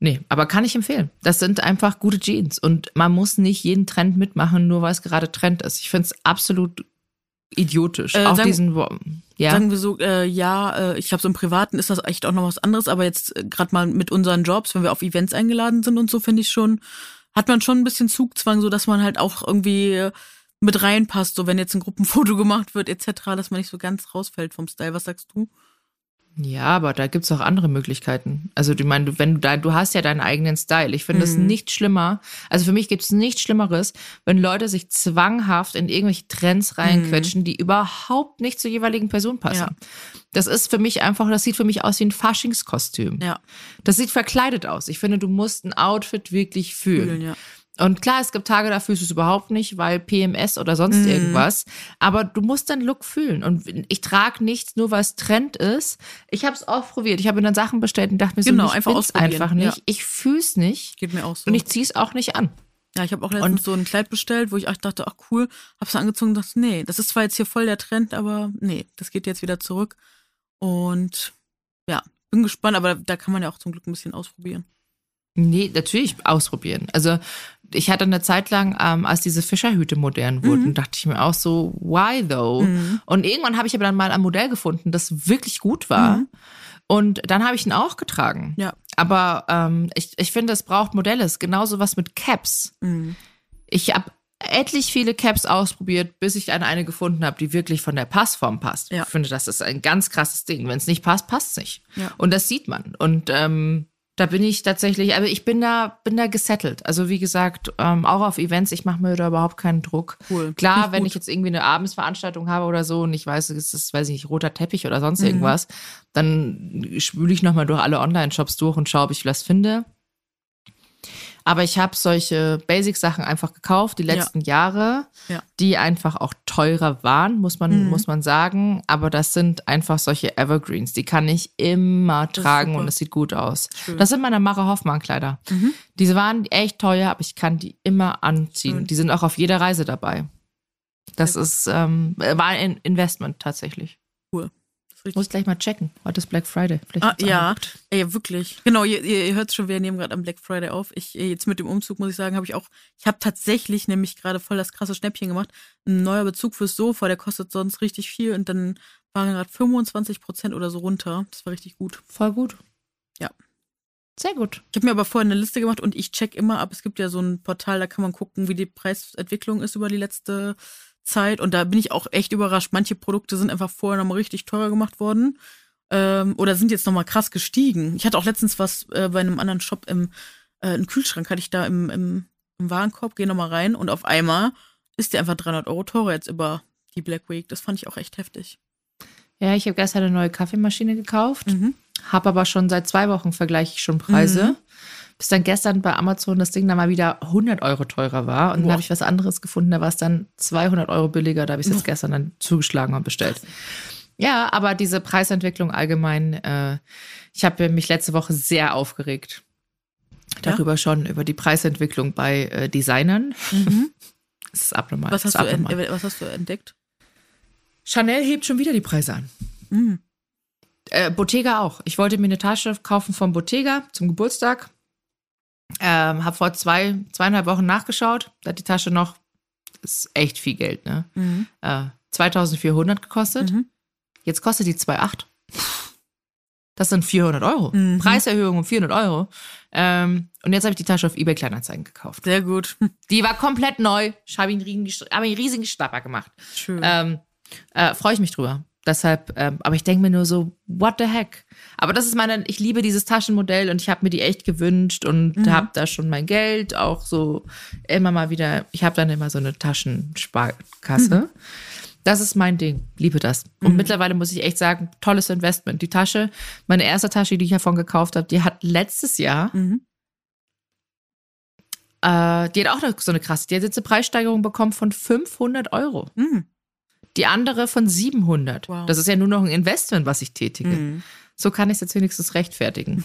nee, aber kann ich empfehlen. Das sind einfach gute Jeans und man muss nicht jeden Trend mitmachen, nur weil es gerade Trend ist. Ich finde es absolut idiotisch. Äh, auch sagen- diesen, ja. Sagen wir so, äh, ja, äh, ich glaube, so im Privaten ist das echt auch noch was anderes, aber jetzt äh, gerade mal mit unseren Jobs, wenn wir auf Events eingeladen sind und so, finde ich schon, hat man schon ein bisschen Zugzwang, so dass man halt auch irgendwie mit reinpasst, so wenn jetzt ein Gruppenfoto *laughs* gemacht wird, etc., dass man nicht so ganz rausfällt vom Style. Was sagst du? Ja, aber da gibt's auch andere Möglichkeiten. Also du meinst, du, wenn du da, du hast ja deinen eigenen Style. Ich finde es Mhm. nicht schlimmer. Also für mich gibt's nichts Schlimmeres, wenn Leute sich zwanghaft in irgendwelche Trends reinquetschen, die überhaupt nicht zur jeweiligen Person passen. Ja. Das ist für mich einfach, das sieht für mich aus wie ein Faschingskostüm. Ja, Das sieht verkleidet aus. Ich finde, du musst ein Outfit wirklich fühlen. fühlen, ja. Und klar, es gibt Tage, da fühlst du es überhaupt nicht, weil PMS oder sonst Mhm. irgendwas. Aber du musst deinen Look fühlen. Und ich trage nichts nur, weil es Trend ist. Ich habe es auch probiert. Ich habe mir dann Sachen bestellt und dachte mir Genau, so, ich einfach ausprobieren, einfach nicht. ja. Ich fühl's nicht. Geht mir auch so. Und ich zieh's auch nicht an. Ja, ich habe auch letztens und, so ein Kleid bestellt, wo ich auch dachte, ach cool, hab's angezogen und dachte, nee, das ist zwar jetzt hier voll der Trend, aber nee, das geht jetzt wieder zurück. Und ja, bin gespannt, aber da kann man ja auch zum Glück ein bisschen ausprobieren. Nee, natürlich ausprobieren. Also ich hatte eine Zeit lang, ähm, als diese Fischerhüte modern wurden, mhm. dachte ich mir auch so, why though? Mhm. Und irgendwann habe ich aber dann mal ein Modell gefunden, das wirklich gut war. Mhm. Und dann habe ich ihn auch getragen. Ja. Aber ähm, ich, ich finde, es braucht Modelle. Genauso was mit Caps. Mhm. Ich habe etlich viele Caps ausprobiert, bis ich eine, eine gefunden habe, die wirklich von der Passform passt. Ja. Ich finde, das ist ein ganz krasses Ding. Wenn es nicht passt, passt es nicht. Ja. Und das sieht man. Und ähm, da bin ich tatsächlich, aber ich bin da, bin da gesettelt. Also wie gesagt, ähm, auch auf Events, ich mache mir da überhaupt keinen Druck. Cool. Klar, wenn ich jetzt irgendwie eine Abendsveranstaltung habe oder so und ich weiß, es ist, weiß ich nicht, roter Teppich oder sonst mhm. irgendwas, dann spüle ich nochmal durch alle Online-Shops durch und schaue, ob ich was finde. Aber ich habe solche Basic-Sachen einfach gekauft, die letzten ja. Jahre, ja. die einfach auch teurer waren, muss man, mhm. muss man sagen. Aber das sind einfach solche Evergreens, die kann ich immer tragen und es sieht gut aus. Schön. Das sind meine Mara Hoffmann-Kleider. Mhm. Diese waren echt teuer, aber ich kann die immer anziehen. Mhm. Die sind auch auf jeder Reise dabei. Das ist, ähm, war ein Investment tatsächlich. Cool. Muss gleich mal checken. Heute ist Black Friday. ah, ja, ey, wirklich. Genau, ihr, ihr hört schon, wir nehmen gerade am Black Friday auf. Ich äh, jetzt mit dem Umzug muss ich sagen, habe ich auch, ich habe tatsächlich nämlich gerade voll das krasse Schnäppchen gemacht. Ein neuer Bezug fürs Sofa, der kostet sonst richtig viel und dann waren gerade 25 Prozent oder so runter. Das war richtig gut. Voll gut. Ja. Sehr gut. Ich habe mir aber vorher eine Liste gemacht und ich check immer ab. Es gibt ja so ein Portal, da kann man gucken, wie die Preisentwicklung ist über die letzte Zeit und da bin ich auch echt überrascht. Manche Produkte sind einfach vorher nochmal richtig teurer gemacht worden ähm, oder sind jetzt nochmal krass gestiegen. Ich hatte auch letztens was äh, bei einem anderen Shop im äh, einen Kühlschrank, hatte ich da im, im, im Warenkorb, gehe nochmal rein und auf einmal ist der einfach 300 Euro teurer jetzt über die Black Week. Das fand ich auch echt heftig. Ja, ich habe gestern eine neue Kaffeemaschine gekauft, mhm. habe aber schon seit zwei Wochen vergleiche ich schon Preise. Mhm bis dann gestern bei Amazon das Ding dann mal wieder 100 Euro teurer war. Und dann habe ich was anderes gefunden, da war es dann 200 Euro billiger. Da habe ich es jetzt gestern dann zugeschlagen und bestellt. Ja, aber diese Preisentwicklung allgemein, äh, ich habe mich letzte Woche sehr aufgeregt. Darüber ja? schon, über die Preisentwicklung bei äh, Designern. Mhm. *laughs* Das ist abnormal. Was hast, abnormal. was hast, du entdeckt? Chanel hebt schon wieder die Preise an. Mhm. Äh, Bottega auch. Ich wollte mir eine Tasche kaufen von Bottega zum Geburtstag. Ähm, habe vor zwei, zweieinhalb Wochen nachgeschaut. Da hat die Tasche noch, ist echt viel Geld, ne? Mhm. Äh, 2400 gekostet. Mhm. Jetzt kostet die 2,8. Das sind 400 Euro. Mhm. Preiserhöhung um 400 Euro. Ähm, und jetzt habe ich die Tasche auf eBay Kleinanzeigen gekauft. Sehr gut. *laughs* Die war komplett neu. Ich habe einen riesigen, hab einen riesigen Schnapper gemacht. Schön. Ähm, äh, Freue ich mich drüber. Deshalb, ähm, aber ich denke mir nur so, what the heck? Aber das ist meine, ich liebe dieses Taschenmodell und ich habe mir die echt gewünscht und mhm. habe da schon mein Geld auch so immer mal wieder, ich habe dann immer so eine Taschensparkasse. Mhm. Das ist mein Ding, liebe das. Und mhm. mittlerweile muss ich echt sagen, tolles Investment. Die Tasche, meine erste Tasche, die ich davon gekauft habe, die hat letztes Jahr, mhm. äh, die hat auch so eine krasse, die hat jetzt eine Preissteigerung bekommen von 500 Euro. Mhm die andere von 700. Wow. Das ist ja nur noch ein Investment, was ich tätige. Mhm. So kann ich es jetzt wenigstens rechtfertigen.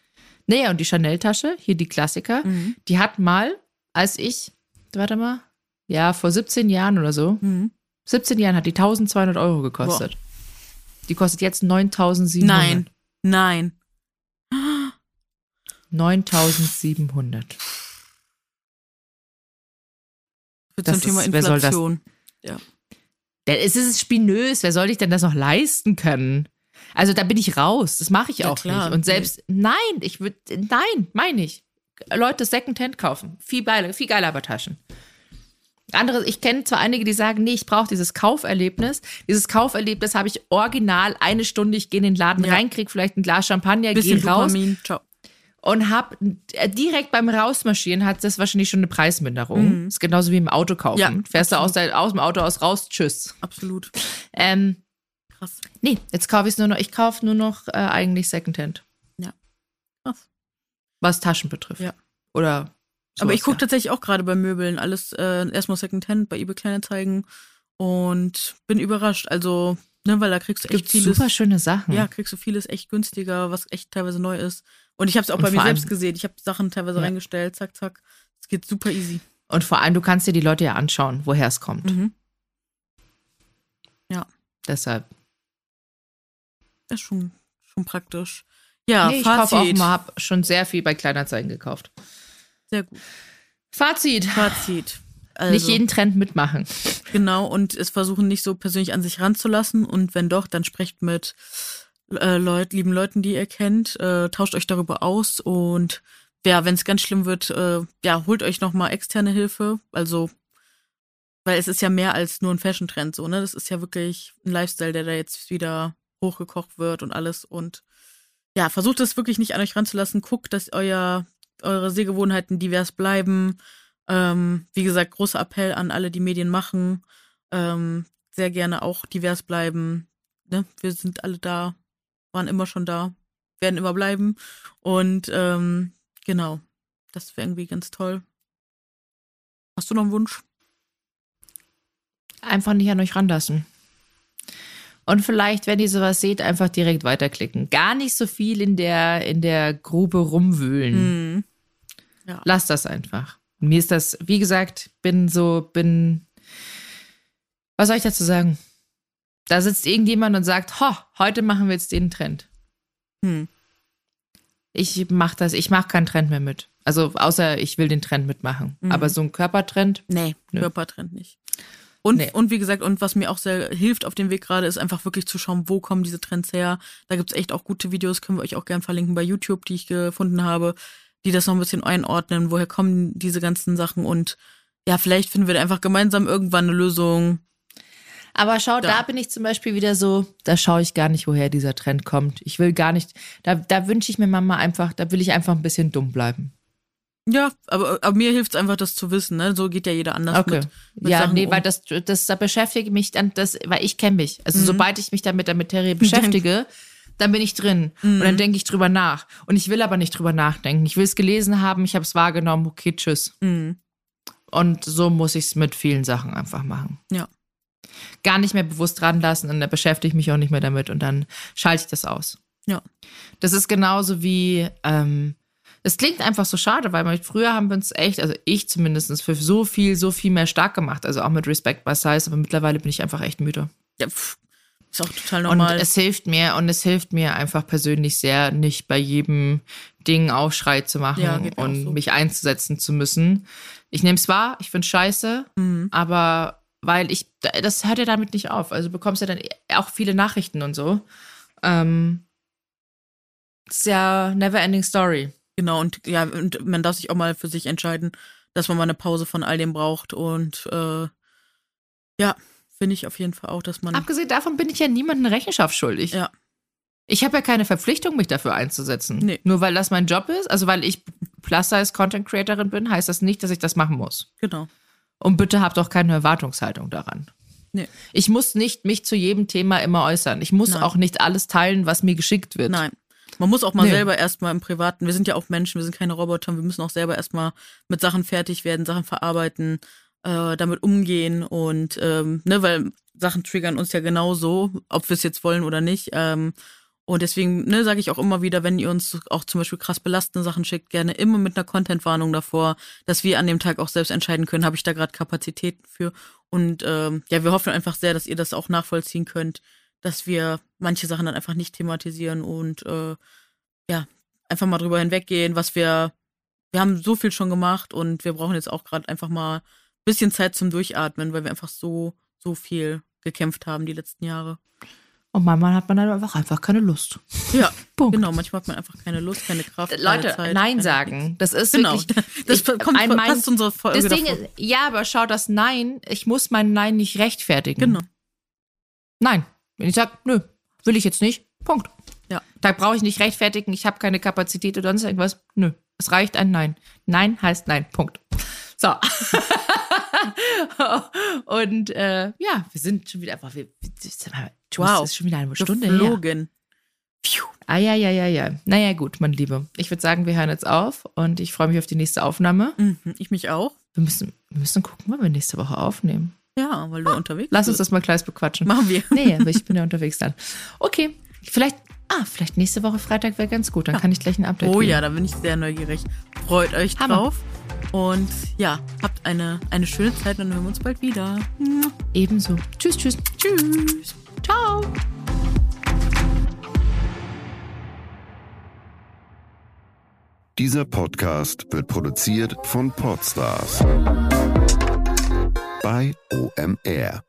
*laughs* naja, und die Chanel-Tasche, hier die Klassiker, mhm. die hat mal, als ich, warte mal, ja, vor 17 Jahren oder so, mhm. 17 Jahren hat die 1200 Euro gekostet. Wow. Die kostet jetzt 9700. Nein, nein. 9700. Das zum Thema Inflation. Ja. Es ist spinös. Wer soll ich denn das noch leisten können? Also da bin ich raus. Das mache ich ja, auch klar. nicht. Und selbst, nein, ich würde, nein, meine ich. Leute Secondhand kaufen. Viel geiler, viel geiler aber Taschen. Andere, ich kenne zwar einige, die sagen, nee, ich brauche dieses Kauferlebnis. Dieses Kauferlebnis habe ich original eine Stunde, ich gehe in den Laden ja. rein, krieg vielleicht ein Glas Champagner, gehe raus. Dopamin. Ciao und hab äh, direkt beim Rausmarschieren hat das wahrscheinlich schon eine Preisminderung. Mhm. Ist genauso wie im Auto kaufen. Ja, Fährst absolut. du aus, aus dem Auto aus raus, tschüss. Absolut. Ähm, Krass. Nee, jetzt kaufe ich es nur noch, ich kaufe nur noch äh, eigentlich Secondhand. Ja. Krass. Was Taschen betrifft. Ja. Oder Aber ich gucke ja. tatsächlich auch gerade bei Möbeln alles äh, erstmal Secondhand bei eBay Kleinanzeigen und bin überrascht. Also, ne, weil da kriegst du echt Gibt vieles. Super schöne Sachen. Ja, kriegst du vieles echt günstiger, was echt teilweise neu ist. Und ich habe es auch und bei mir selbst gesehen. Ich habe Sachen teilweise ja. reingestellt, zack, zack. Es geht super easy. Und vor allem, du kannst dir die Leute ja anschauen, woher es kommt. Mhm. Ja. Deshalb. Das ist schon, schon praktisch. Ja, nee, ich kaufe auch mal, habe schon sehr viel bei Kleinanzeigen gekauft. Sehr gut. Fazit. Fazit. Also, Nicht jeden Trend mitmachen. Genau, und es versuchen nicht so persönlich an sich ranzulassen. Und wenn doch, dann sprecht mit äh, Leut, lieben Leuten, die ihr kennt, äh, tauscht euch darüber aus und ja, wenn es ganz schlimm wird, äh, ja, holt euch nochmal externe Hilfe. Also, weil es ist ja mehr als nur ein Fashion-Trend, so, ne? Das ist ja wirklich ein Lifestyle, der da jetzt wieder hochgekocht wird und alles. Und ja, versucht es wirklich nicht an euch ranzulassen. Guckt, dass euer, eure Sehgewohnheiten divers bleiben. Ähm, wie gesagt, großer Appell an alle, die Medien machen. Ähm, sehr gerne auch divers bleiben. Ne? Wir sind alle da, waren immer schon da, werden immer bleiben. Und ähm, genau, das wäre irgendwie ganz toll. Hast du noch einen Wunsch? Einfach nicht an euch ranlassen. Und vielleicht, wenn ihr sowas seht, einfach direkt weiterklicken. Gar nicht so viel in der, in der Grube rumwühlen. Hm. Ja. Lasst das einfach. Mir ist das, wie gesagt, bin so, bin. Was soll ich dazu sagen? Da sitzt irgendjemand und sagt, ho, heute machen wir jetzt den Trend. Hm. Ich mach das, ich mach keinen Trend mehr mit. Also außer ich will den Trend mitmachen. Mhm. Aber so ein Körpertrend. Nee, Nö. Körpertrend nicht. Und, Nee. und wie gesagt, und was mir auch sehr hilft auf dem Weg gerade, ist einfach wirklich zu schauen, wo kommen diese Trends her. Da gibt's echt auch gute Videos, können wir euch auch gern verlinken bei YouTube, die ich gefunden habe, die das noch ein bisschen einordnen, woher kommen diese ganzen Sachen und ja, vielleicht finden wir da einfach gemeinsam irgendwann eine Lösung. Aber schau, da Da. bin ich zum Beispiel wieder so, da schaue ich gar nicht, woher dieser Trend kommt. Ich will gar nicht, da, da wünsche ich mir Mama einfach, da will ich einfach ein bisschen dumm bleiben. Ja, aber, aber mir hilft's einfach, das zu wissen, ne? So geht ja jeder anders Okay. mit. mit ja, Sachen nee, um. weil das, das, da beschäftige ich mich dann, das, weil ich kenne mich. Also Mhm. sobald ich mich dann mit der Materie *laughs* beschäftige, dann bin ich drin und Mhm. dann denke ich drüber nach. Und ich will aber nicht drüber nachdenken. Ich will es gelesen haben, ich habe es wahrgenommen, okay, tschüss. Mhm. Und so muss ich es mit vielen Sachen einfach machen. Ja. Gar nicht mehr bewusst ranlassen und dann beschäftige ich mich auch nicht mehr damit und dann schalte ich das aus. Ja. Das ist genauso wie, ähm, es klingt einfach so schade, weil früher haben wir uns echt, also ich zumindest, für so viel, so viel mehr stark gemacht. Also auch mit Respect by Size, aber mittlerweile bin ich einfach echt müde. Ja, pff, ist auch total normal. Und es hilft mir, und es hilft mir einfach persönlich sehr, nicht bei jedem Ding Aufschrei zu machen Ja, und so. mich einzusetzen zu müssen. Ich nehme es wahr, ich finde scheiße, Mhm. aber weil ich, das hört ja damit nicht auf. Also du bekommst ja dann auch viele Nachrichten und so. Ähm, ist ja never ending story. Genau, und ja, und man darf sich auch mal für sich entscheiden, dass man mal eine Pause von all dem braucht. Und äh, ja, finde ich auf jeden Fall auch, dass man. Abgesehen davon bin ich ja niemandem Rechenschaft schuldig. Ja. Ich habe ja keine Verpflichtung, mich dafür einzusetzen. Nee. Nur weil das mein Job ist, also weil ich Plus-Size-Content-Creatorin bin, heißt das nicht, dass ich das machen muss. Genau. Und bitte habt auch keine Erwartungshaltung daran. Nee. Ich muss nicht mich zu jedem Thema immer äußern. Ich muss Nein. auch nicht alles teilen, was mir geschickt wird. Nein. Man muss auch mal Nee. selber erstmal im Privaten, wir sind ja auch Menschen, wir sind keine Roboter, wir müssen auch selber erstmal mit Sachen fertig werden, Sachen verarbeiten, äh, damit umgehen und, ähm, ne, weil Sachen triggern uns ja genauso, ob wir es jetzt wollen oder nicht. Ähm, und deswegen, ne, sage ich auch immer wieder, wenn ihr uns auch zum Beispiel krass belastende Sachen schickt, gerne immer mit einer Content-Warnung davor, dass wir an dem Tag auch selbst entscheiden können, habe ich da gerade Kapazitäten für. Und ähm, ja, wir hoffen einfach sehr, dass ihr das auch nachvollziehen könnt, dass wir manche Sachen dann einfach nicht thematisieren und äh, ja, einfach mal drüber hinweggehen, was wir, wir haben so viel schon gemacht und wir brauchen jetzt auch gerade einfach mal ein bisschen Zeit zum Durchatmen, weil wir einfach so, so viel gekämpft haben die letzten Jahre. Und manchmal hat man dann einfach, einfach keine Lust. Ja, *laughs* Punkt. genau. Manchmal hat man einfach keine Lust, keine Kraft. keine Leute, Zeit, Nein sagen. Das ist Genau. wirklich. *laughs* Das ich- kommt, ein- mein- passt zu unserer Folge Das Ding davor. ist, ja, aber schau, das Nein, ich muss mein Nein nicht rechtfertigen. Genau. Nein. Wenn ich sage, nö, will ich jetzt nicht, Punkt. Ja. Da brauche ich nicht rechtfertigen, ich habe keine Kapazität oder sonst irgendwas. Nö, es reicht ein Nein. Nein heißt Nein, Punkt. So. *laughs* *laughs* Und äh, ja, wir sind schon wieder einfach, wir, wir- Wow. ist schon wieder eine Stunde her. Geflogen. Pfiuh. Ah, ja, ja, ja, ja. Naja, gut, mein Liebe. Ich würde sagen, wir hören jetzt auf und ich freue mich auf die nächste Aufnahme. Mhm, ich mich auch. Wir müssen, wir müssen gucken, wann wir nächste Woche aufnehmen. Ja, weil du unterwegs Lass uns das mal gleich bequatschen. Machen wir. Nee, aber ich bin ja unterwegs dann. Okay, vielleicht, ah, vielleicht nächste Woche Freitag wäre ganz gut. Dann kann ich gleich ein Update Oh geben. ja, da bin ich sehr neugierig. Freut euch Hammer. drauf. Und ja, habt eine, eine schöne Zeit und dann hören wir uns bald wieder. Ebenso. Tschüss, tschüss. Tschüss. Ciao. Dieser Podcast wird produziert von Podstars bei OMR.